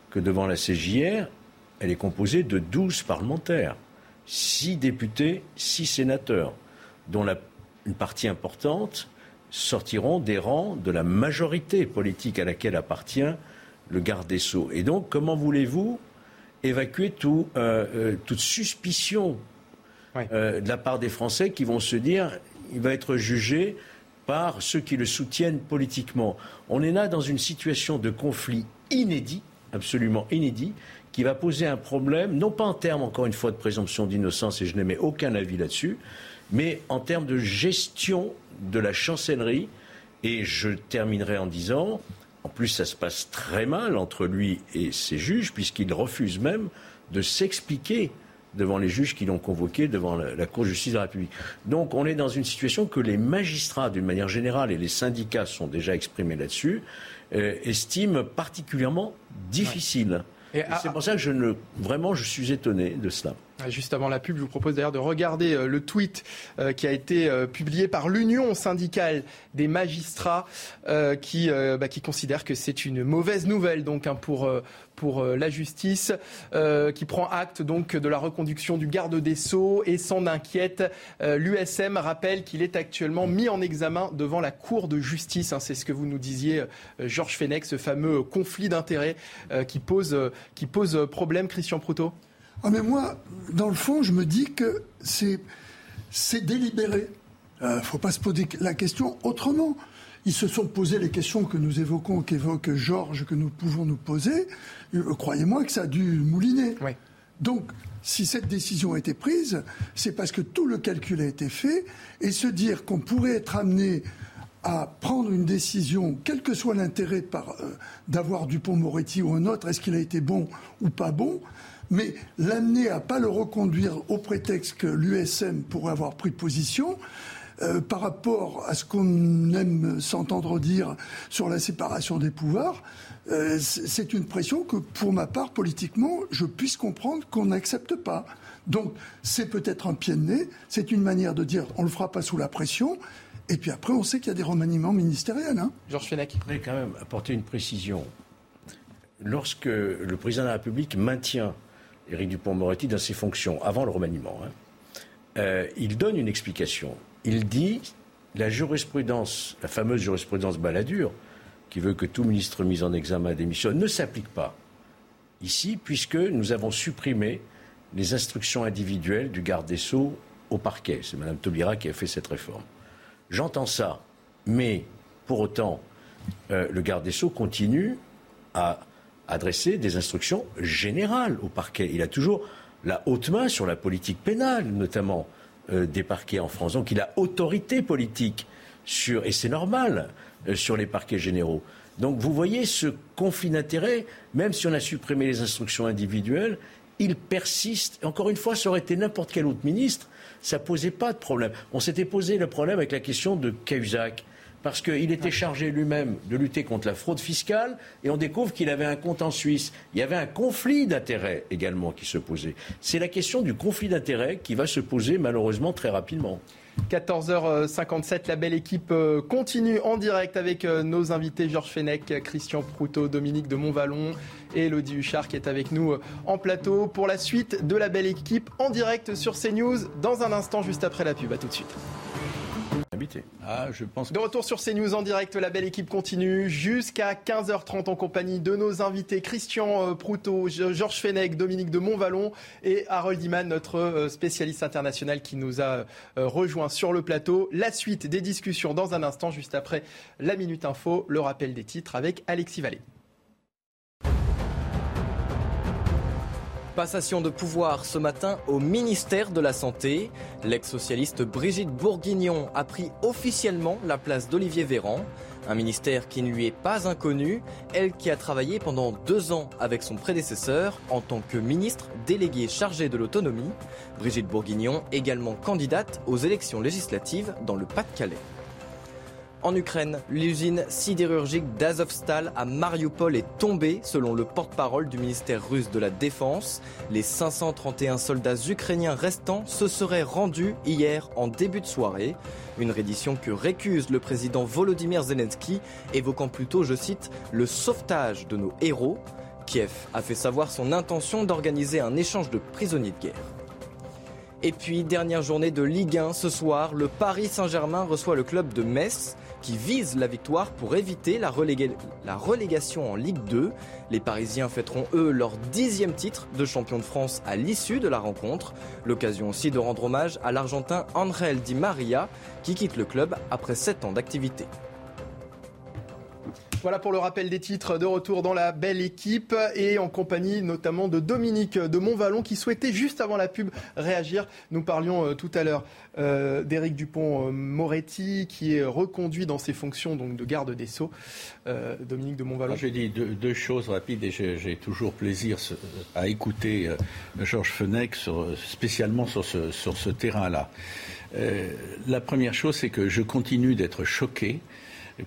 que devant la CJR, elle est composée de 12 parlementaires, 6 députés, 6 sénateurs, dont une partie importante sortiront des rangs de la majorité politique à laquelle appartient le garde des Sceaux. Et donc, comment voulez-vous évacuer tout, euh, euh, toute suspicion euh, de la part des Français qui vont se dire il va être jugé par ceux qui le soutiennent politiquement? On est là dans une situation de conflit inédit, absolument inédit, qui va poser un problème, non pas en termes, encore une fois, de présomption d'innocence, et je n'émets aucun avis là-dessus, mais en termes de gestion de la chancellerie. Et je terminerai en disant, en plus ça se passe très mal entre lui et ses juges, puisqu'il refuse même de s'expliquer devant les juges qui l'ont convoqué devant la, Cour de justice de la République. Donc on est dans une situation que les magistrats, d'une manière générale, et les syndicats sont déjà exprimés là-dessus, euh, estiment particulièrement difficile. Et c'est pour ça que je ne, vraiment je suis étonné de cela. Juste avant la pub, je vous propose d'ailleurs de regarder euh, le tweet euh, qui a été euh, publié par l'Union syndicale des magistrats qui, bah, qui considère que c'est une mauvaise nouvelle donc hein, pour, pour la justice, qui prend acte donc de la reconduction du garde des Sceaux et s'en inquiète. L'USM rappelle qu'il est actuellement mis en examen devant la Cour de justice. Hein. c'est ce que vous nous disiez, Georges Fenech, ce fameux conflit d'intérêts qui, pose, qui pose problème, Christian Proutot? Ah mais moi, dans le fond, je me dis que c'est, c'est délibéré. Il euh, ne faut pas se poser la question autrement. Ils se sont posés les questions que nous évoquons, qu'évoque Georges, que nous pouvons nous poser. Euh, croyez-moi que ça a dû mouliner. Donc, si cette décision a été prise, c'est parce que tout le calcul a été fait et se dire qu'on pourrait être amené à prendre une décision, quel que soit l'intérêt euh, d'avoir Dupont-Moretti ou un autre, est-ce qu'il a été bon ou pas bon, mais l'amener à pas le reconduire au prétexte que l'USM pourrait avoir pris position, euh, par rapport à ce qu'on aime s'entendre dire sur la séparation des pouvoirs, euh, c'est une pression que, pour ma part, politiquement, je puisse comprendre qu'on n'accepte pas. Donc, c'est peut-être un pied de nez, c'est une manière de dire on ne le fera pas sous la pression, et puis après, on sait qu'il y a des remaniements ministériels. Hein. Georges Fenech. Je voudrais quand même apporter une précision. Lorsque le président de la République maintient Éric Dupont-Moretti dans ses fonctions avant le remaniement. Hein. Euh, il donne une explication. Il dit la jurisprudence, la fameuse jurisprudence Balladur, qui veut que tout ministre mis en examen démissionne, ne s'applique pas ici, puisque nous avons supprimé les instructions individuelles du garde des Sceaux au parquet. C'est Mme Taubira qui a fait cette réforme. J'entends ça, mais pour autant, euh, le garde des Sceaux continue à adressé des instructions générales au parquet. Il a toujours la haute main sur la politique pénale, notamment euh, des parquets en France. Donc il a autorité politique sur, et c'est normal, euh, sur les parquets généraux. Donc vous voyez ce conflit d'intérêts, même si on a supprimé les instructions individuelles, il persiste. Encore une fois, ça aurait été n'importe quel autre ministre, ça posait pas de problème. On s'était posé le problème avec la question de Cahuzac parce qu'il était chargé lui-même de lutter contre la fraude fiscale et on découvre qu'il avait un compte en Suisse. Il y avait un conflit d'intérêts également qui se posait. C'est la question du conflit d'intérêts qui va se poser malheureusement très rapidement. 14h57, la belle équipe euh, continue en direct avec euh, nos invités Georges Fenech, Christian Proutot, Dominique de Montvalon et Elodie Huchard qui est avec nous euh, en plateau pour la suite de la belle équipe en direct sur CNews dans un instant juste après la pub. A tout de suite. Ah, je pense De retour sur CNews en direct, la belle équipe continue jusqu'à 15h30 en compagnie de nos invités Christian euh, Proutot, Georges Fenech, Dominique de Montvalon et Harold Iman, notre euh, spécialiste international qui nous a euh, rejoint sur le plateau. La suite des discussions dans un instant, juste après la Minute Info, le rappel des titres avec Alexis Vallée. Passation de pouvoir ce matin au ministère de la Santé. L'ex-socialiste Brigitte Bourguignon a pris officiellement la place d'Olivier Véran. Un ministère qui ne lui est pas inconnu, elle qui a travaillé pendant deux ans avec son prédécesseur en tant que ministre déléguée chargée de l'autonomie. Brigitte Bourguignon, également candidate aux élections législatives dans le Pas-de-Calais. En Ukraine, l'usine sidérurgique d'Azovstal à Mariupol est tombée, selon le porte-parole du ministère russe de la Défense. Les 531 soldats ukrainiens restants se seraient rendus hier en début de soirée. Une reddition que récuse le président Volodymyr Zelensky, évoquant plutôt, je cite, le sauvetage de nos héros. Kiev a fait savoir son intention d'organiser un échange de prisonniers de guerre. Et puis, dernière journée de Ligue 1 ce soir, le Paris Saint-Germain reçoit le club de Metz qui vise la victoire pour éviter la, relégation en Ligue 2. Les Parisiens fêteront eux leur dixième titre de champion de France à l'issue de la rencontre. L'occasion aussi de rendre hommage à l'Argentin Angel Di Maria qui quitte le club après sept ans d'activité. Voilà pour le rappel des titres de retour dans la belle équipe et en compagnie notamment de Dominique de Montvalon qui souhaitait juste avant la pub réagir. Nous parlions euh, tout à l'heure euh, d'Éric Dupont-Moretti qui est reconduit dans ses fonctions donc de garde des Sceaux. Euh, Dominique de Montvalon. J'ai dit deux, choses rapides et j'ai toujours plaisir à écouter Georges Fenech spécialement sur ce, sur ce terrain-là. la première chose, c'est que je continue d'être choqué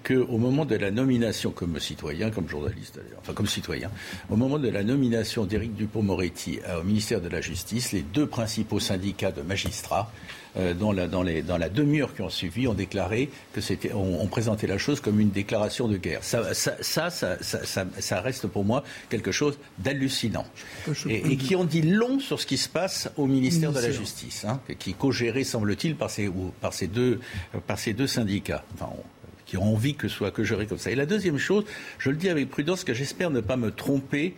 qu'au moment de la nomination, comme citoyen, comme journaliste d'ailleurs, enfin comme citoyen, au moment de la nomination d'Éric Dupont-Moretti euh, au ministère de la Justice, les deux principaux syndicats de magistrats euh, dans, la, dans, les, dans la demi-heure qui ont suivi, ont déclaré que c'était, on, présentait la chose comme une déclaration de guerre. Ça, ça, ça, ça, ça reste pour moi quelque chose d'hallucinant. Et, qui ont dit long sur ce qui se passe au ministère de la Justice, hein, qui est co-géré, semble-t-il, par ces, par, ces deux, par ces deux syndicats. Enfin, qui ont envie que soit que je comme ça. Et la deuxième chose, je le dis avec prudence, que j'espère ne pas me tromper,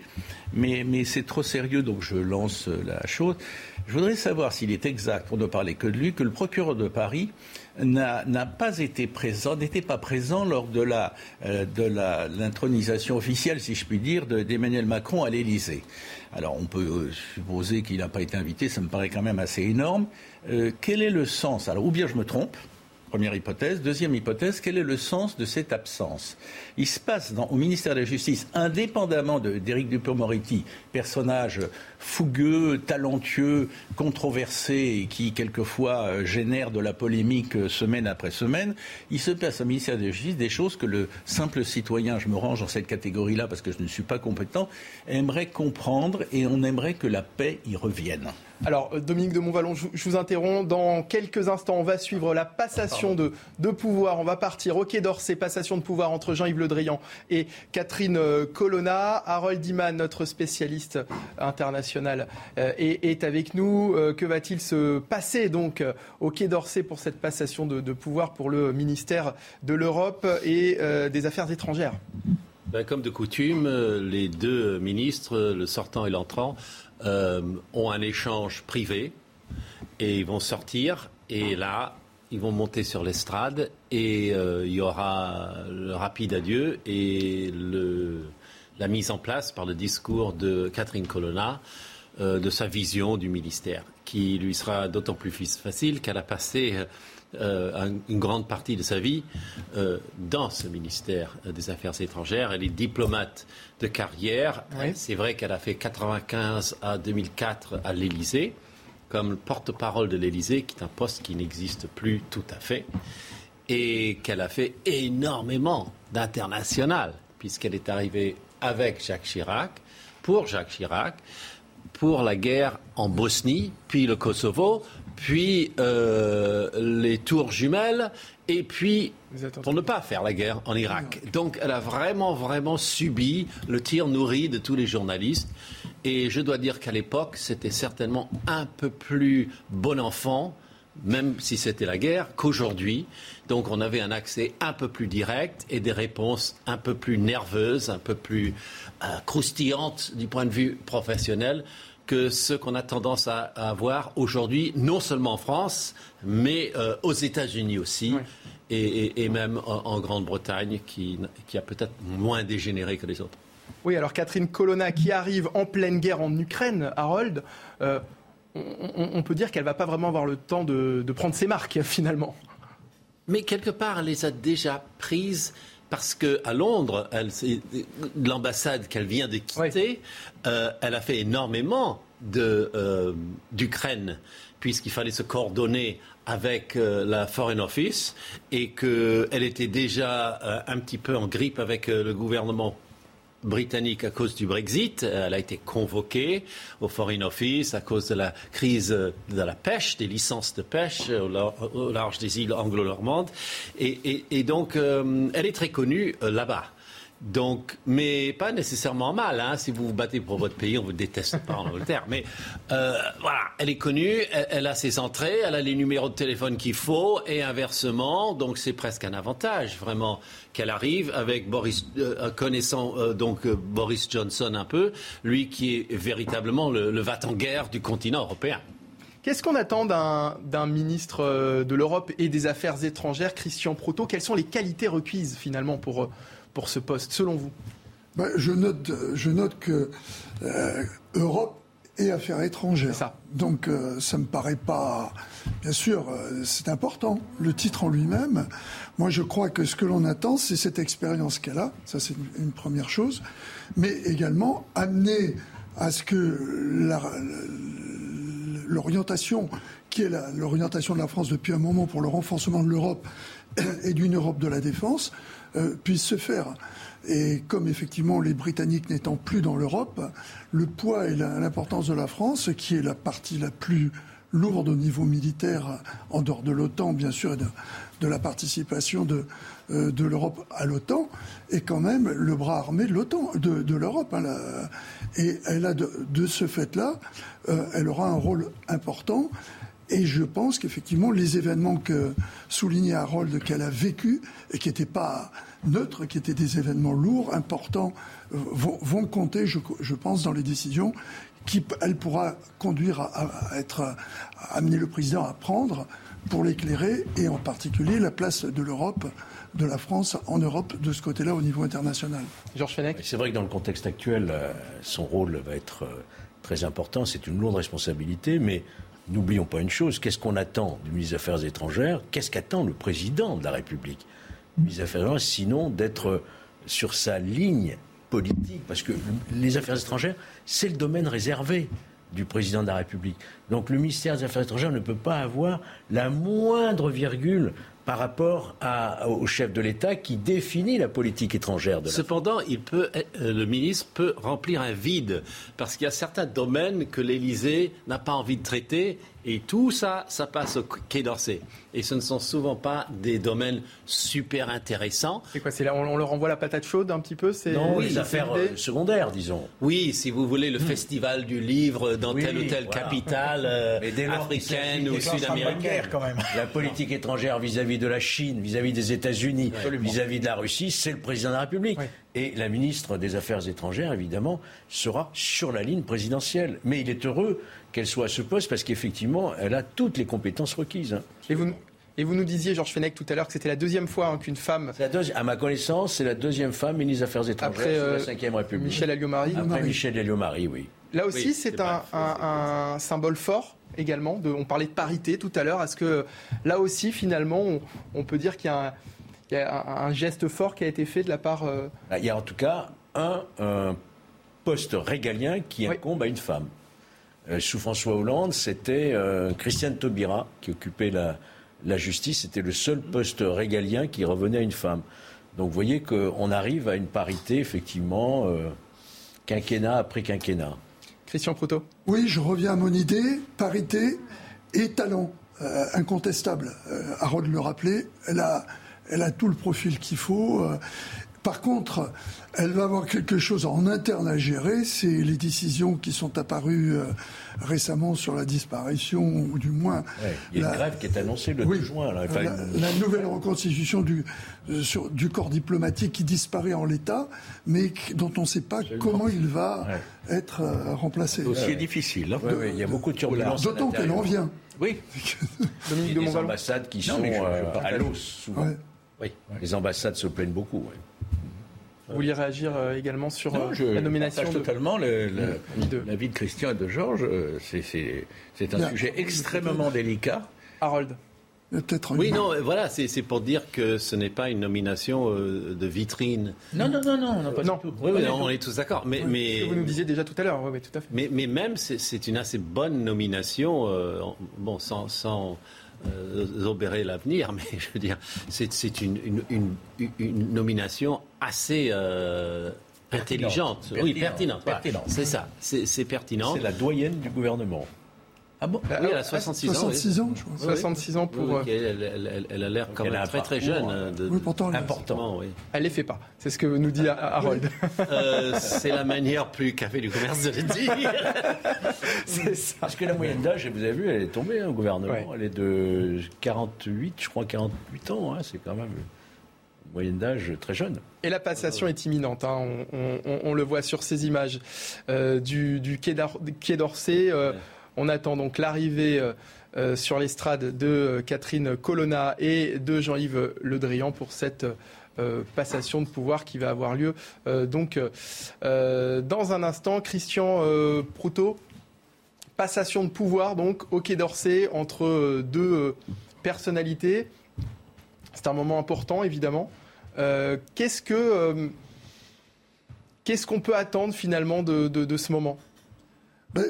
mais, mais c'est trop sérieux, donc je lance la chose. Je voudrais savoir s'il est exact, pour ne parler que de lui, que le procureur de Paris n'a pas été présent, n'était pas présent lors de la euh, l'intronisation officielle, si je puis dire, d'Emmanuel Macron à l'Élysée. Alors on peut euh, supposer qu'il n'a pas été invité, ça me paraît quand même assez énorme. Euh, quel est le sens? Alors ou bien je me trompe, Première hypothèse. Deuxième hypothèse, quel est le sens de cette absence? Il se passe au ministère de la Justice, indépendamment d'Éric Dupond-Moretti, personnage fougueux, talentueux, controversé et qui quelquefois euh, génère de la polémique euh, semaine après semaine, il se passe au ministère de la Justice des choses que le simple citoyen, je me range dans cette catégorie-là parce que je ne suis pas compétent, aimerait comprendre et on aimerait que la paix y revienne. Alors, euh, Dominique de Montvalon, je, vous interromps. Dans quelques instants, on va suivre la passation de, pouvoir. On va partir au Quai d'Orsay, passation de pouvoir entre Jean-Yves Le Drian et Catherine euh, Colonna. Harold Iman, notre spécialiste international, euh, est, avec nous. Que va-t-il se passer donc au Quai d'Orsay pour cette passation de, pouvoir pour le ministère de l'Europe et des Affaires étrangères? Ben, Comme de coutume, les deux ministres, le sortant et l'entrant, euh, ont un échange privé et ils vont sortir et là, ils vont monter sur l'estrade et euh, il y aura le rapide adieu et le la mise en place par le discours de Catherine Colonna euh, de sa vision du ministère, qui lui sera d'autant plus facile qu'elle a passé euh, une grande partie de sa vie dans ce ministère des Affaires étrangères. Elle est diplomate de carrière. C'est vrai qu'elle a fait 95 à 2004 à l'Élysée, comme porte-parole de l'Élysée, qui est un poste qui n'existe plus tout à fait, et qu'elle a fait énormément d'international, puisqu'elle est arrivée avec Jacques Chirac, pour Jacques Chirac, pour la guerre en Bosnie, puis le Kosovo, puis euh, les tours jumelles, et puis pour ne pas faire la guerre en Irak. Donc elle a vraiment, vraiment subi le tir nourri de tous les journalistes. Et je dois dire qu'à l'époque, c'était certainement un peu plus bon enfant même si c'était la guerre, qu'aujourd'hui. Donc on avait un accès un peu plus direct et des réponses un peu plus nerveuses, un peu plus euh, croustillantes du point de vue professionnel que ce qu'on a tendance à, avoir aujourd'hui, non seulement en France, mais euh, aux États-Unis aussi, et, même en, Grande-Bretagne, qui, a peut-être moins dégénéré que les autres. Oui, alors Catherine Colonna, qui arrive en pleine guerre en Ukraine, Harold, euh, on, peut dire qu'elle ne va pas vraiment avoir le temps de, de prendre ses marques, finalement. Mais quelque part, elle les a déjà prises parce qu'à Londres, l'ambassade qu'elle vient de quitter, euh, elle a fait énormément euh, d'Ukraine, puisqu'il fallait se coordonner avec euh, la Foreign Office et qu'elle était déjà un petit peu en grippe avec le gouvernement britannique à cause du Brexit. Elle a été convoquée au Foreign Office à cause de la crise de la pêche, des licences de pêche au, large des îles anglo-normandes. Et, donc, euh, elle est très connue euh, là-bas. Donc, mais pas nécessairement mal. Hein. Si vous vous battez pour votre pays, on vous déteste pas en Angleterre. Mais euh, voilà, elle est connue, elle, a ses entrées, elle a les numéros de téléphone qu'il faut, et inversement. Donc, c'est presque un avantage, vraiment, qu'elle arrive avec Boris, euh, connaissant euh, donc Boris Johnson un peu, lui qui est véritablement le, le va-t-en-guerre du continent européen. Qu'est-ce qu'on attend d'un ministre de l'Europe et des Affaires étrangères, Christian Proto Quelles sont les qualités requises finalement pour pour ce poste, selon vous bah, je, note, je note que euh, Europe et affaires étrangères. Ça. Donc euh, ça me paraît pas. Bien sûr, euh, c'est important. Le titre en lui-même. Moi, je crois que ce que l'on attend, c'est cette expérience qu'elle a. Ça, c'est une, première chose. Mais également amener à ce que l'orientation, qui est l'orientation de la France depuis un moment pour le renforcement de l'Europe et d'une Europe de la défense, euh, puisse se faire. Et comme effectivement les Britanniques n'étant plus dans l'Europe, le poids et l'importance de la France, qui est la partie la plus lourde au niveau militaire, en dehors de l'OTAN, bien sûr, et de, la participation de, euh, de l'Europe à l'OTAN, est quand même le bras armé de l'OTAN, de, l'Europe. Hein, et elle a de, ce fait-là, euh, elle aura un rôle important. Et je pense qu'effectivement, les événements que soulignait Harold qu'elle a vécu et qui n'étaient pas neutres, qui étaient des événements lourds, importants, euh, vont, compter, je, pense, dans les décisions qu'elle pourra conduire à, être, à amener le président à prendre pour l'éclairer et en particulier la place de l'Europe, de la France en Europe de ce côté-là au niveau international. Georges Fenech C'est vrai que dans le contexte actuel, euh, son rôle va être euh, très important. C'est une lourde responsabilité, mais n'oublions pas une chose, qu'est-ce qu'on attend du ministre des Affaires étrangères? Qu'est-ce qu'attend le président de la République? Du ministre des Affaires étrangères Sinon d'être sur sa ligne politique, parce que les affaires étrangères, c'est le domaine réservé du président de la République. Donc le ministère des Affaires étrangères ne peut pas avoir la moindre virgule par rapport au chef de l'État qui définit la politique étrangère de Cependant, euh, le ministre peut remplir un vide parce qu'il y a certains domaines que l'Élysée n'a pas envie de traiter et tout ça, ça passe au Quai d'Orsay. Et ce ne sont souvent pas des domaines super intéressants. C'est quoi là, on, leur envoie la patate chaude un petit peu Non, oui, les affaires euh, secondaires, disons. Oui, si vous voulez, le hmm. festival du livre dans telle ou telle capitale euh, africaine ou sud-américaine. La politique étrangère vis-à-vis de la Chine, vis-à-vis des États-Unis, vis-à-vis de la Russie, c'est le président de la République. Et la ministre des Affaires étrangères, évidemment, sera sur la ligne présidentielle. Mais il est heureux qu'elle soit à ce poste parce qu'effectivement, elle a toutes les compétences requises. Et vous, Et vous nous disiez, Georges Fenech, tout à l'heure, que c'était la deuxième fois hein, qu'une femme. à ma connaissance, c'est la deuxième femme ministre des Affaires étrangères après de euh, la Cinquième République. Michel Alliot-Marie. Après Michel Alliot-Marie, oui. Là aussi, Oui, c'est un, un- un symbole fort également. De, on parlait de parité tout à l'heure. Est-ce que là aussi, finalement, on, on peut dire qu'il y a, un, il y a un- un geste fort qui a été fait de la part. euh, Ah, Il y a en tout cas un, un poste régalien qui incombe à une femme. Euh, sous François Hollande, c'était euh, Christiane Taubira qui occupait la, la justice. C'était le seul poste régalien qui revenait à une femme. Donc vous voyez qu'on arrive à une parité, effectivement, euh, quinquennat après quinquennat. Christian Proutot. Oui, je reviens à mon idée, parité et talent euh, incontestable. Euh, Harold le rappelait, elle a, elle a tout le profil qu'il faut. Par contre, elle va avoir quelque chose en interne à gérer, c'est les décisions qui sont apparues euh, récemment sur la disparition, ou du moins Ouais, il y a une la- grève qui est annoncée le Oui. 2 juin. là. Enfin, la, une- la nouvelle reconstitution du, euh, sur- du corps diplomatique qui disparaît en l'état, mais dont on ne sait pas comment il va être euh, remplacé. Dossier difficile. hein. Ouais, ouais, il y a beaucoup de turbulences. D'autant qu'elle en vient. Oui. Dominique Il de y a des Montvalon. ambassades qui Non, sont mais je- je euh, à l'os, souvent. Ouais. Oui. Les ambassades se plaignent beaucoup. ouais. Vous vouliez réagir euh, également sur Non, euh, je la nomination partage de. totalement le- le- de- l'avis de Christian et de Georges. Euh, C'est- C'est c'est un sujet extrêmement délicat. Harold. Peut-être Oui, non, voilà, c'est c'est pour dire que ce n'est pas une nomination euh, de vitrine. Non, non, non, non, non, pas Non. du tout. Oui, oui, on est tous d'accord. Mais, Ce mais, que vous nous disiez déjà tout à l'heure. Oui, oui, tout à fait. mais, mais même, c'est- c'est une assez bonne nomination, euh, bon, sans, sans obérer l'avenir, mais je veux dire, c'est une, une, une, une nomination assez euh, intelligente. Oui, Pertinente. pertinente. voilà. Pertinente. C'est ça, c'est c'est pertinent. C'est la doyenne du gouvernement. Ah bon Oui, elle a 66 ans. oui. 66 ans, je crois. Oui, 66 ans pour. Oui, euh, elle, elle- elle- elle a l'air quand même un très très jeune. euh, euh, de- Oui, pourtant, elle- important. Oui. Elle les fait pas. C'est ce que nous dit Harold. Euh, c'est la manière plus café du commerce de le dire. c'est ça. Parce que la moyenne d'âge, vous avez vu, elle est tombée hein, au gouvernement. Ouais. Elle est de 48, je crois 48 ans. hein, c'est quand même une moyenne d'âge très jeune. Et la passation est imminente. hein. On, on- on- on le voit sur ces images euh, du, du quai d'Or- quai d'Orsay. Euh, On attend donc l'arrivée euh, euh, sur l'estrade de euh, Catherine Colonna et de Jean-Yves Le Drian pour cette passation de pouvoir qui va avoir lieu donc dans un instant. Christian Proutot, passation de pouvoir donc au Quai d'Orsay entre deux personnalités. C'est un moment important évidemment. Qu'est-ce que qu'est-ce qu'on peut attendre finalement de ce moment? Ben,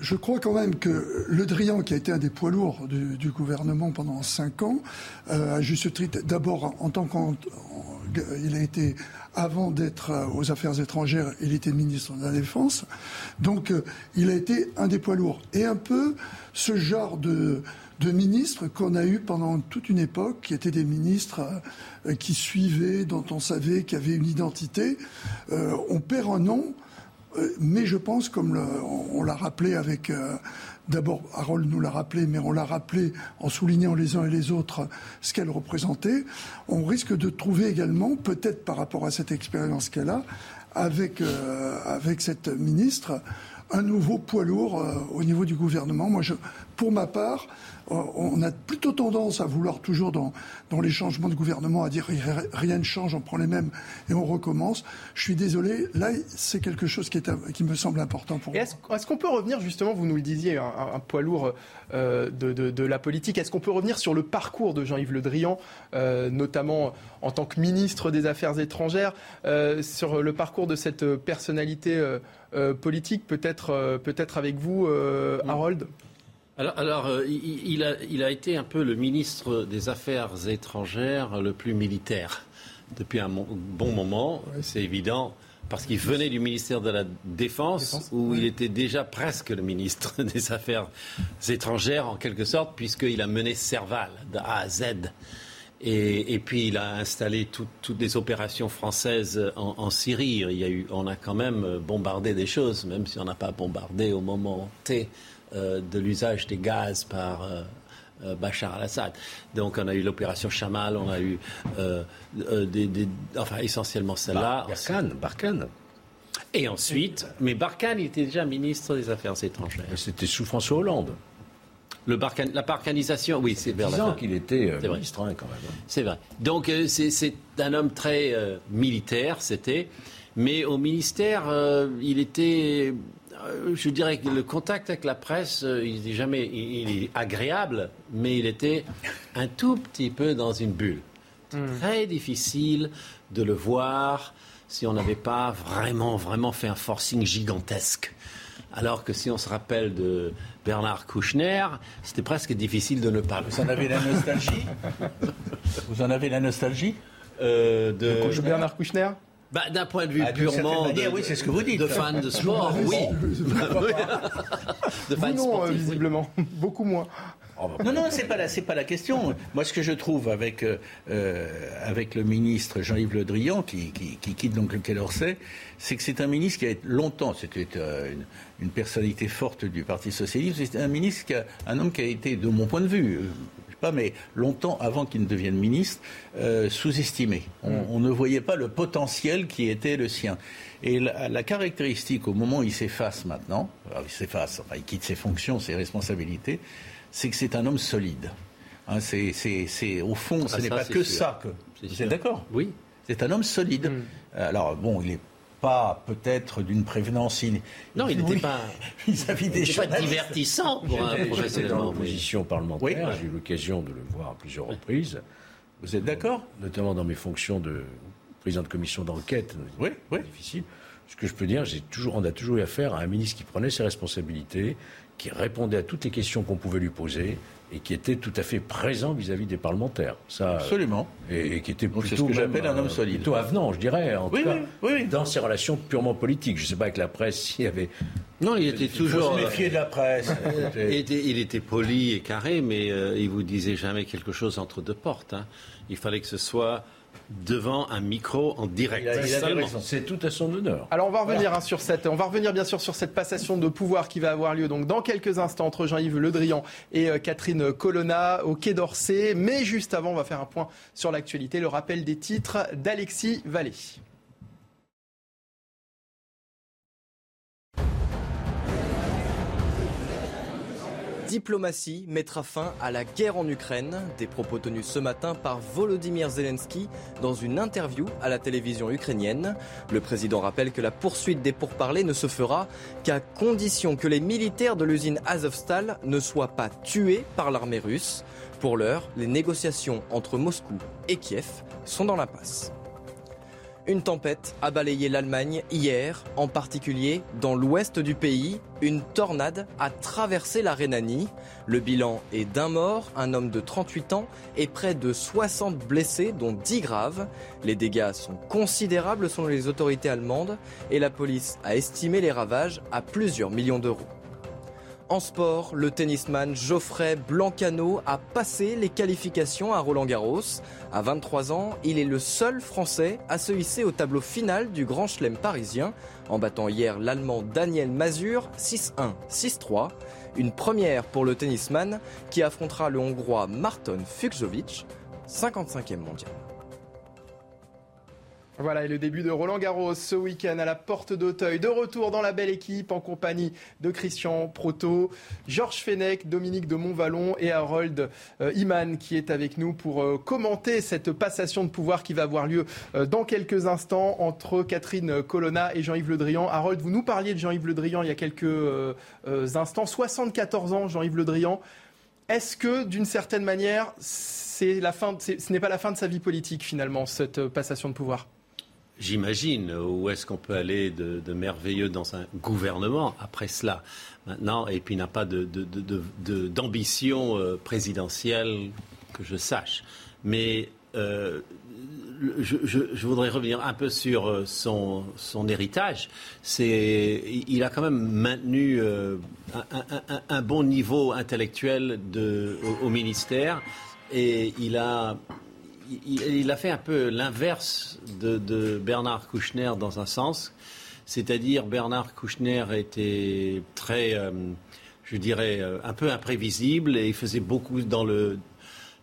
je, crois quand même que Le Drian, qui a été un des poids lourds du, gouvernement pendant cinq ans, euh, à juste titre, d'abord en, tant qu'il été, avant d'être euh, aux affaires étrangères, il était ministre de la Défense. Donc euh, il a été un des poids lourds. Et un peu ce genre de, ministres qu'on a eu pendant toute une époque, qui étaient des ministres euh, qui suivaient, dont on savait qu'il y avait une identité. On perd un nom. Euh, Mais je pense, comme on, l'a rappelé avec, euh, d'abord Harold nous l'a rappelé, mais on l'a rappelé en soulignant les uns et les autres ce qu'elle représentait, on risque de trouver également, peut-être par rapport à cette expérience qu'elle a, avec, euh, cette ministre, un nouveau poids lourd au niveau du gouvernement. Moi, pour ma part, on a plutôt tendance à vouloir toujours dans, dans les changements de gouvernement à dire ri- rien ne change, on prend les mêmes et on recommence. Je suis désolé, là c'est quelque chose qui, est, un- qui me semble important pour Et moi. est-ce est-ce qu'on peut revenir justement, vous nous le disiez, un, un- un poids lourd euh, de, de- de la politique, est-ce qu'on peut revenir sur le parcours de Jean-Yves Le Drian, euh, notamment en tant que ministre des Affaires étrangères, euh, sur le parcours de cette personnalité euh, euh, politique, peut-être euh, peut-être avec vous, euh, Harold? Alors, alors, euh, il, il a, il a été un peu le ministre des Affaires étrangères le plus militaire depuis un bon moment, c'est évident, parce qu'il venait du ministère de la Défense, Défense, où il était déjà presque le ministre des Affaires étrangères, en quelque sorte, puisqu'il a mené Serval de A à Z. Et, et puis il a installé tout- toutes les opérations françaises en, en Syrie. Il y a eu, on a quand même bombardé des choses, même si on n'a pas bombardé au moment T de l'usage des gaz par euh, euh, Bachar al-Assad. Donc on a eu l'opération Chamal, on a eu euh, euh, des, des- enfin essentiellement celle-là. Barkhane, Barkhane. Et ensuite, mais Barkhane il était déjà ministre des Affaires étrangères. C'était sous François Hollande. Le la parcanisation, oui, c'est vers la fin. qu'il était euh, ministre hein, quand même. C'est vrai. Donc euh, c'est un homme très euh, militaire, c'était. Mais au ministère, il était je dirais que le contact avec la presse, il est jamais, il est agréable, mais il était un tout petit peu dans une bulle. Hmm. Très difficile de le voir si on n'avait pas vraiment, vraiment fait un forcing gigantesque. Alors que si on se rappelle de Bernard Kouchner, c'était presque difficile de ne pas. Vous en avez la nostalgie Vous en avez la nostalgie euh, de... Bernard Kouchner? Bah, d'un point de vue ah, purement de, oui, c'est ce que vous dites. de fan de sport, oui. de fan non, euh, visiblement, beaucoup moins. Oh, bah, non, non, c'est pas la, c'est pas la question. Moi, ce que je trouve avec euh, euh, avec le ministre Jean-Yves Le Drian, qui, qui, qui, quitte donc le Quai d'Orsay, c'est que c'est un ministre qui a longtemps, c'était une, une, personnalité forte du Parti socialiste. C'est un ministre, qui a, un homme qui a été, de mon point de vue, pas, mais longtemps avant qu'il ne devienne ministre, euh, sous-estimé. Mm. On, ne voyait pas le potentiel qui était le sien. Et la, caractéristique, au moment où il s'efface maintenant, il s'efface, enfin, il quitte ses fonctions, ses responsabilités, c'est que c'est un homme solide. Hein, c'est, au fond, ah, ce n'est pas que ça que. Vous êtes d'accord Oui. C'est un homme solide. Mm. Alors, bon, il est pas peut-être d'une prévenance. Non, il n'était pas, vis-à-vis des pas divertissant pour un professionnel. en opposition parlementaire, j'ai eu l'occasion de le voir à plusieurs reprises. Vous êtes d'accord? Notamment dans mes fonctions de président de commission d'enquête. Oui, oui. Difficile. Ce que je peux dire, j'ai toujours, on a toujours eu affaire à un ministre qui prenait ses responsabilités, qui répondait à toutes les questions qu'on pouvait lui poser et qui était tout à fait présent vis-à-vis des parlementaires. Ça, Absolument. Et, qui était plutôt, ce que j'appelle un homme euh, solide. plutôt avenant, je dirais, en tout cas, dans ses relations purement politiques. Je ne sais pas avec la presse s'il y avait... Non, il était toujours... Il se méfier de la presse. il, était, poli et carré, mais euh, il vous disait jamais quelque chose entre deux portes. Hein. Il fallait que ce soit devant un micro en direct. C'est tout à son honneur. Alors on va revenir hein, sur cette, on va revenir bien sûr sur cette passation de pouvoir qui va avoir lieu donc dans quelques instants entre Jean-Yves Le Drian et euh, Catherine Colonna au Quai d'Orsay. Mais juste avant, on va faire un point sur l'actualité, le rappel des titres d'Alexis Vallée. Diplomatie mettra fin à la guerre en Ukraine. Des propos tenus ce matin par Volodymyr Zelensky dans une interview à la télévision ukrainienne. Le président rappelle que la poursuite des pourparlers ne se fera qu'à condition que les militaires de l'usine Azovstal ne soient pas tués par l'armée russe. Pour l'heure, les négociations entre Moscou et Kiev sont dans l'impasse. Une tempête a balayé l'Allemagne hier, en particulier dans l'ouest du pays. Une tornade a traversé la Rhénanie. Le bilan est d'un mort, un homme de 38 ans et près de 60 blessés, dont 10 graves. Les dégâts sont considérables selon les autorités allemandes et la police a estimé les ravages à plusieurs millions d'euros. En sport, le tennisman Geoffrey Blancano a passé les qualifications à Roland Garros. À 23 ans, il est le seul Français à se hisser au tableau final du Grand Chelem parisien, en battant hier l'Allemand Daniel Mazur 6-1, 6-3. Une première pour le tennisman qui affrontera le Hongrois Marton Fucsovic, 55e mondial. Voilà, et le début de Roland Garros ce week-end à la porte d'Auteuil. De retour dans la belle équipe en compagnie de Christian Proto, Georges Fenech, Dominique de Montvalon et Harold euh, Iman qui est avec nous pour euh, commenter cette passation de pouvoir qui va avoir lieu euh, dans quelques instants entre Catherine Colonna et Jean-Yves Le Drian. Harold, vous nous parliez de Jean-Yves Le Drian il y a quelques instants. 74 ans, Jean-Yves Le Drian. Est-ce que, d'une certaine manière, ce n'est pas la fin de sa vie politique finalement, cette passation de pouvoir? J'imagine. Où est-ce qu'on peut aller de, merveilleux dans un gouvernement après cela Maintenant, et puis n'a pas d'ambition euh, présidentielle que je sache. Mais euh, je, voudrais revenir un peu sur euh, son, héritage. C'est, il a quand même maintenu un, bon niveau intellectuel au, ministère et il a il, a fait un peu l'inverse de, Bernard Kouchner dans un sens. C'est-à-dire, Bernard Kouchner était très, euh, je dirais, euh, un peu imprévisible et il faisait beaucoup dans le,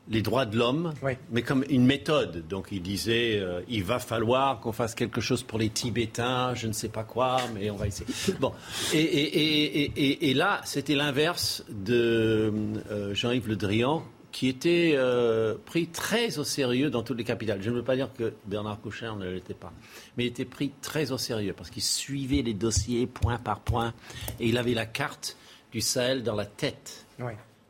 les droits de l'homme, mais comme une méthode. Donc il disait, euh, il va falloir qu'on fasse quelque chose pour les Tibétains, je ne sais pas quoi, mais on va essayer. Bon, et, là, c'était l'inverse de euh, Jean-Yves Le Drian, qui était euh, pris très au sérieux dans toutes les capitales. Je ne veux pas dire que Bernard Kouchner ne l'était pas, mais il était pris très au sérieux parce qu'il suivait les dossiers point par point et il avait la carte du Sahel dans la tête.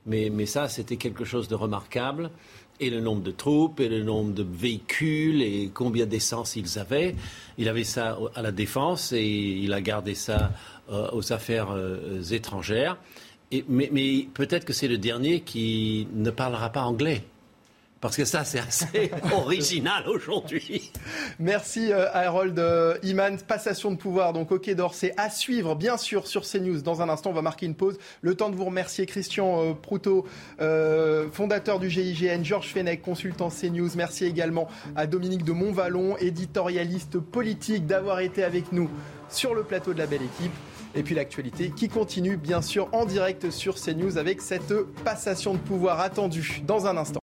Mais, mais ça, c'était quelque chose de remarquable. Et le nombre de troupes, et le nombre de véhicules, et combien d'essence ils avaient. Il avait ça à la défense, et il a gardé ça euh, aux affaires euh, étrangères. Et, mais, mais peut-être que c'est le dernier qui ne parlera pas anglais. Parce que ça, c'est assez original aujourd'hui. Merci euh, Harold euh, Iman. Passation de pouvoir donc au Quai d'Orsay à suivre bien sûr sur CNews. Dans un instant, on va marquer une pause. Le temps de vous remercier Christian euh, Proutot, fondateur du GIGN, Georges Fenech, consultant CNews. Merci également à Dominique de Montvalon, éditorialiste politique, d'avoir été avec nous sur le plateau de la belle équipe. Et puis l'actualité qui continue bien sûr en direct sur CNews avec cette passation de pouvoir attendue dans un instant.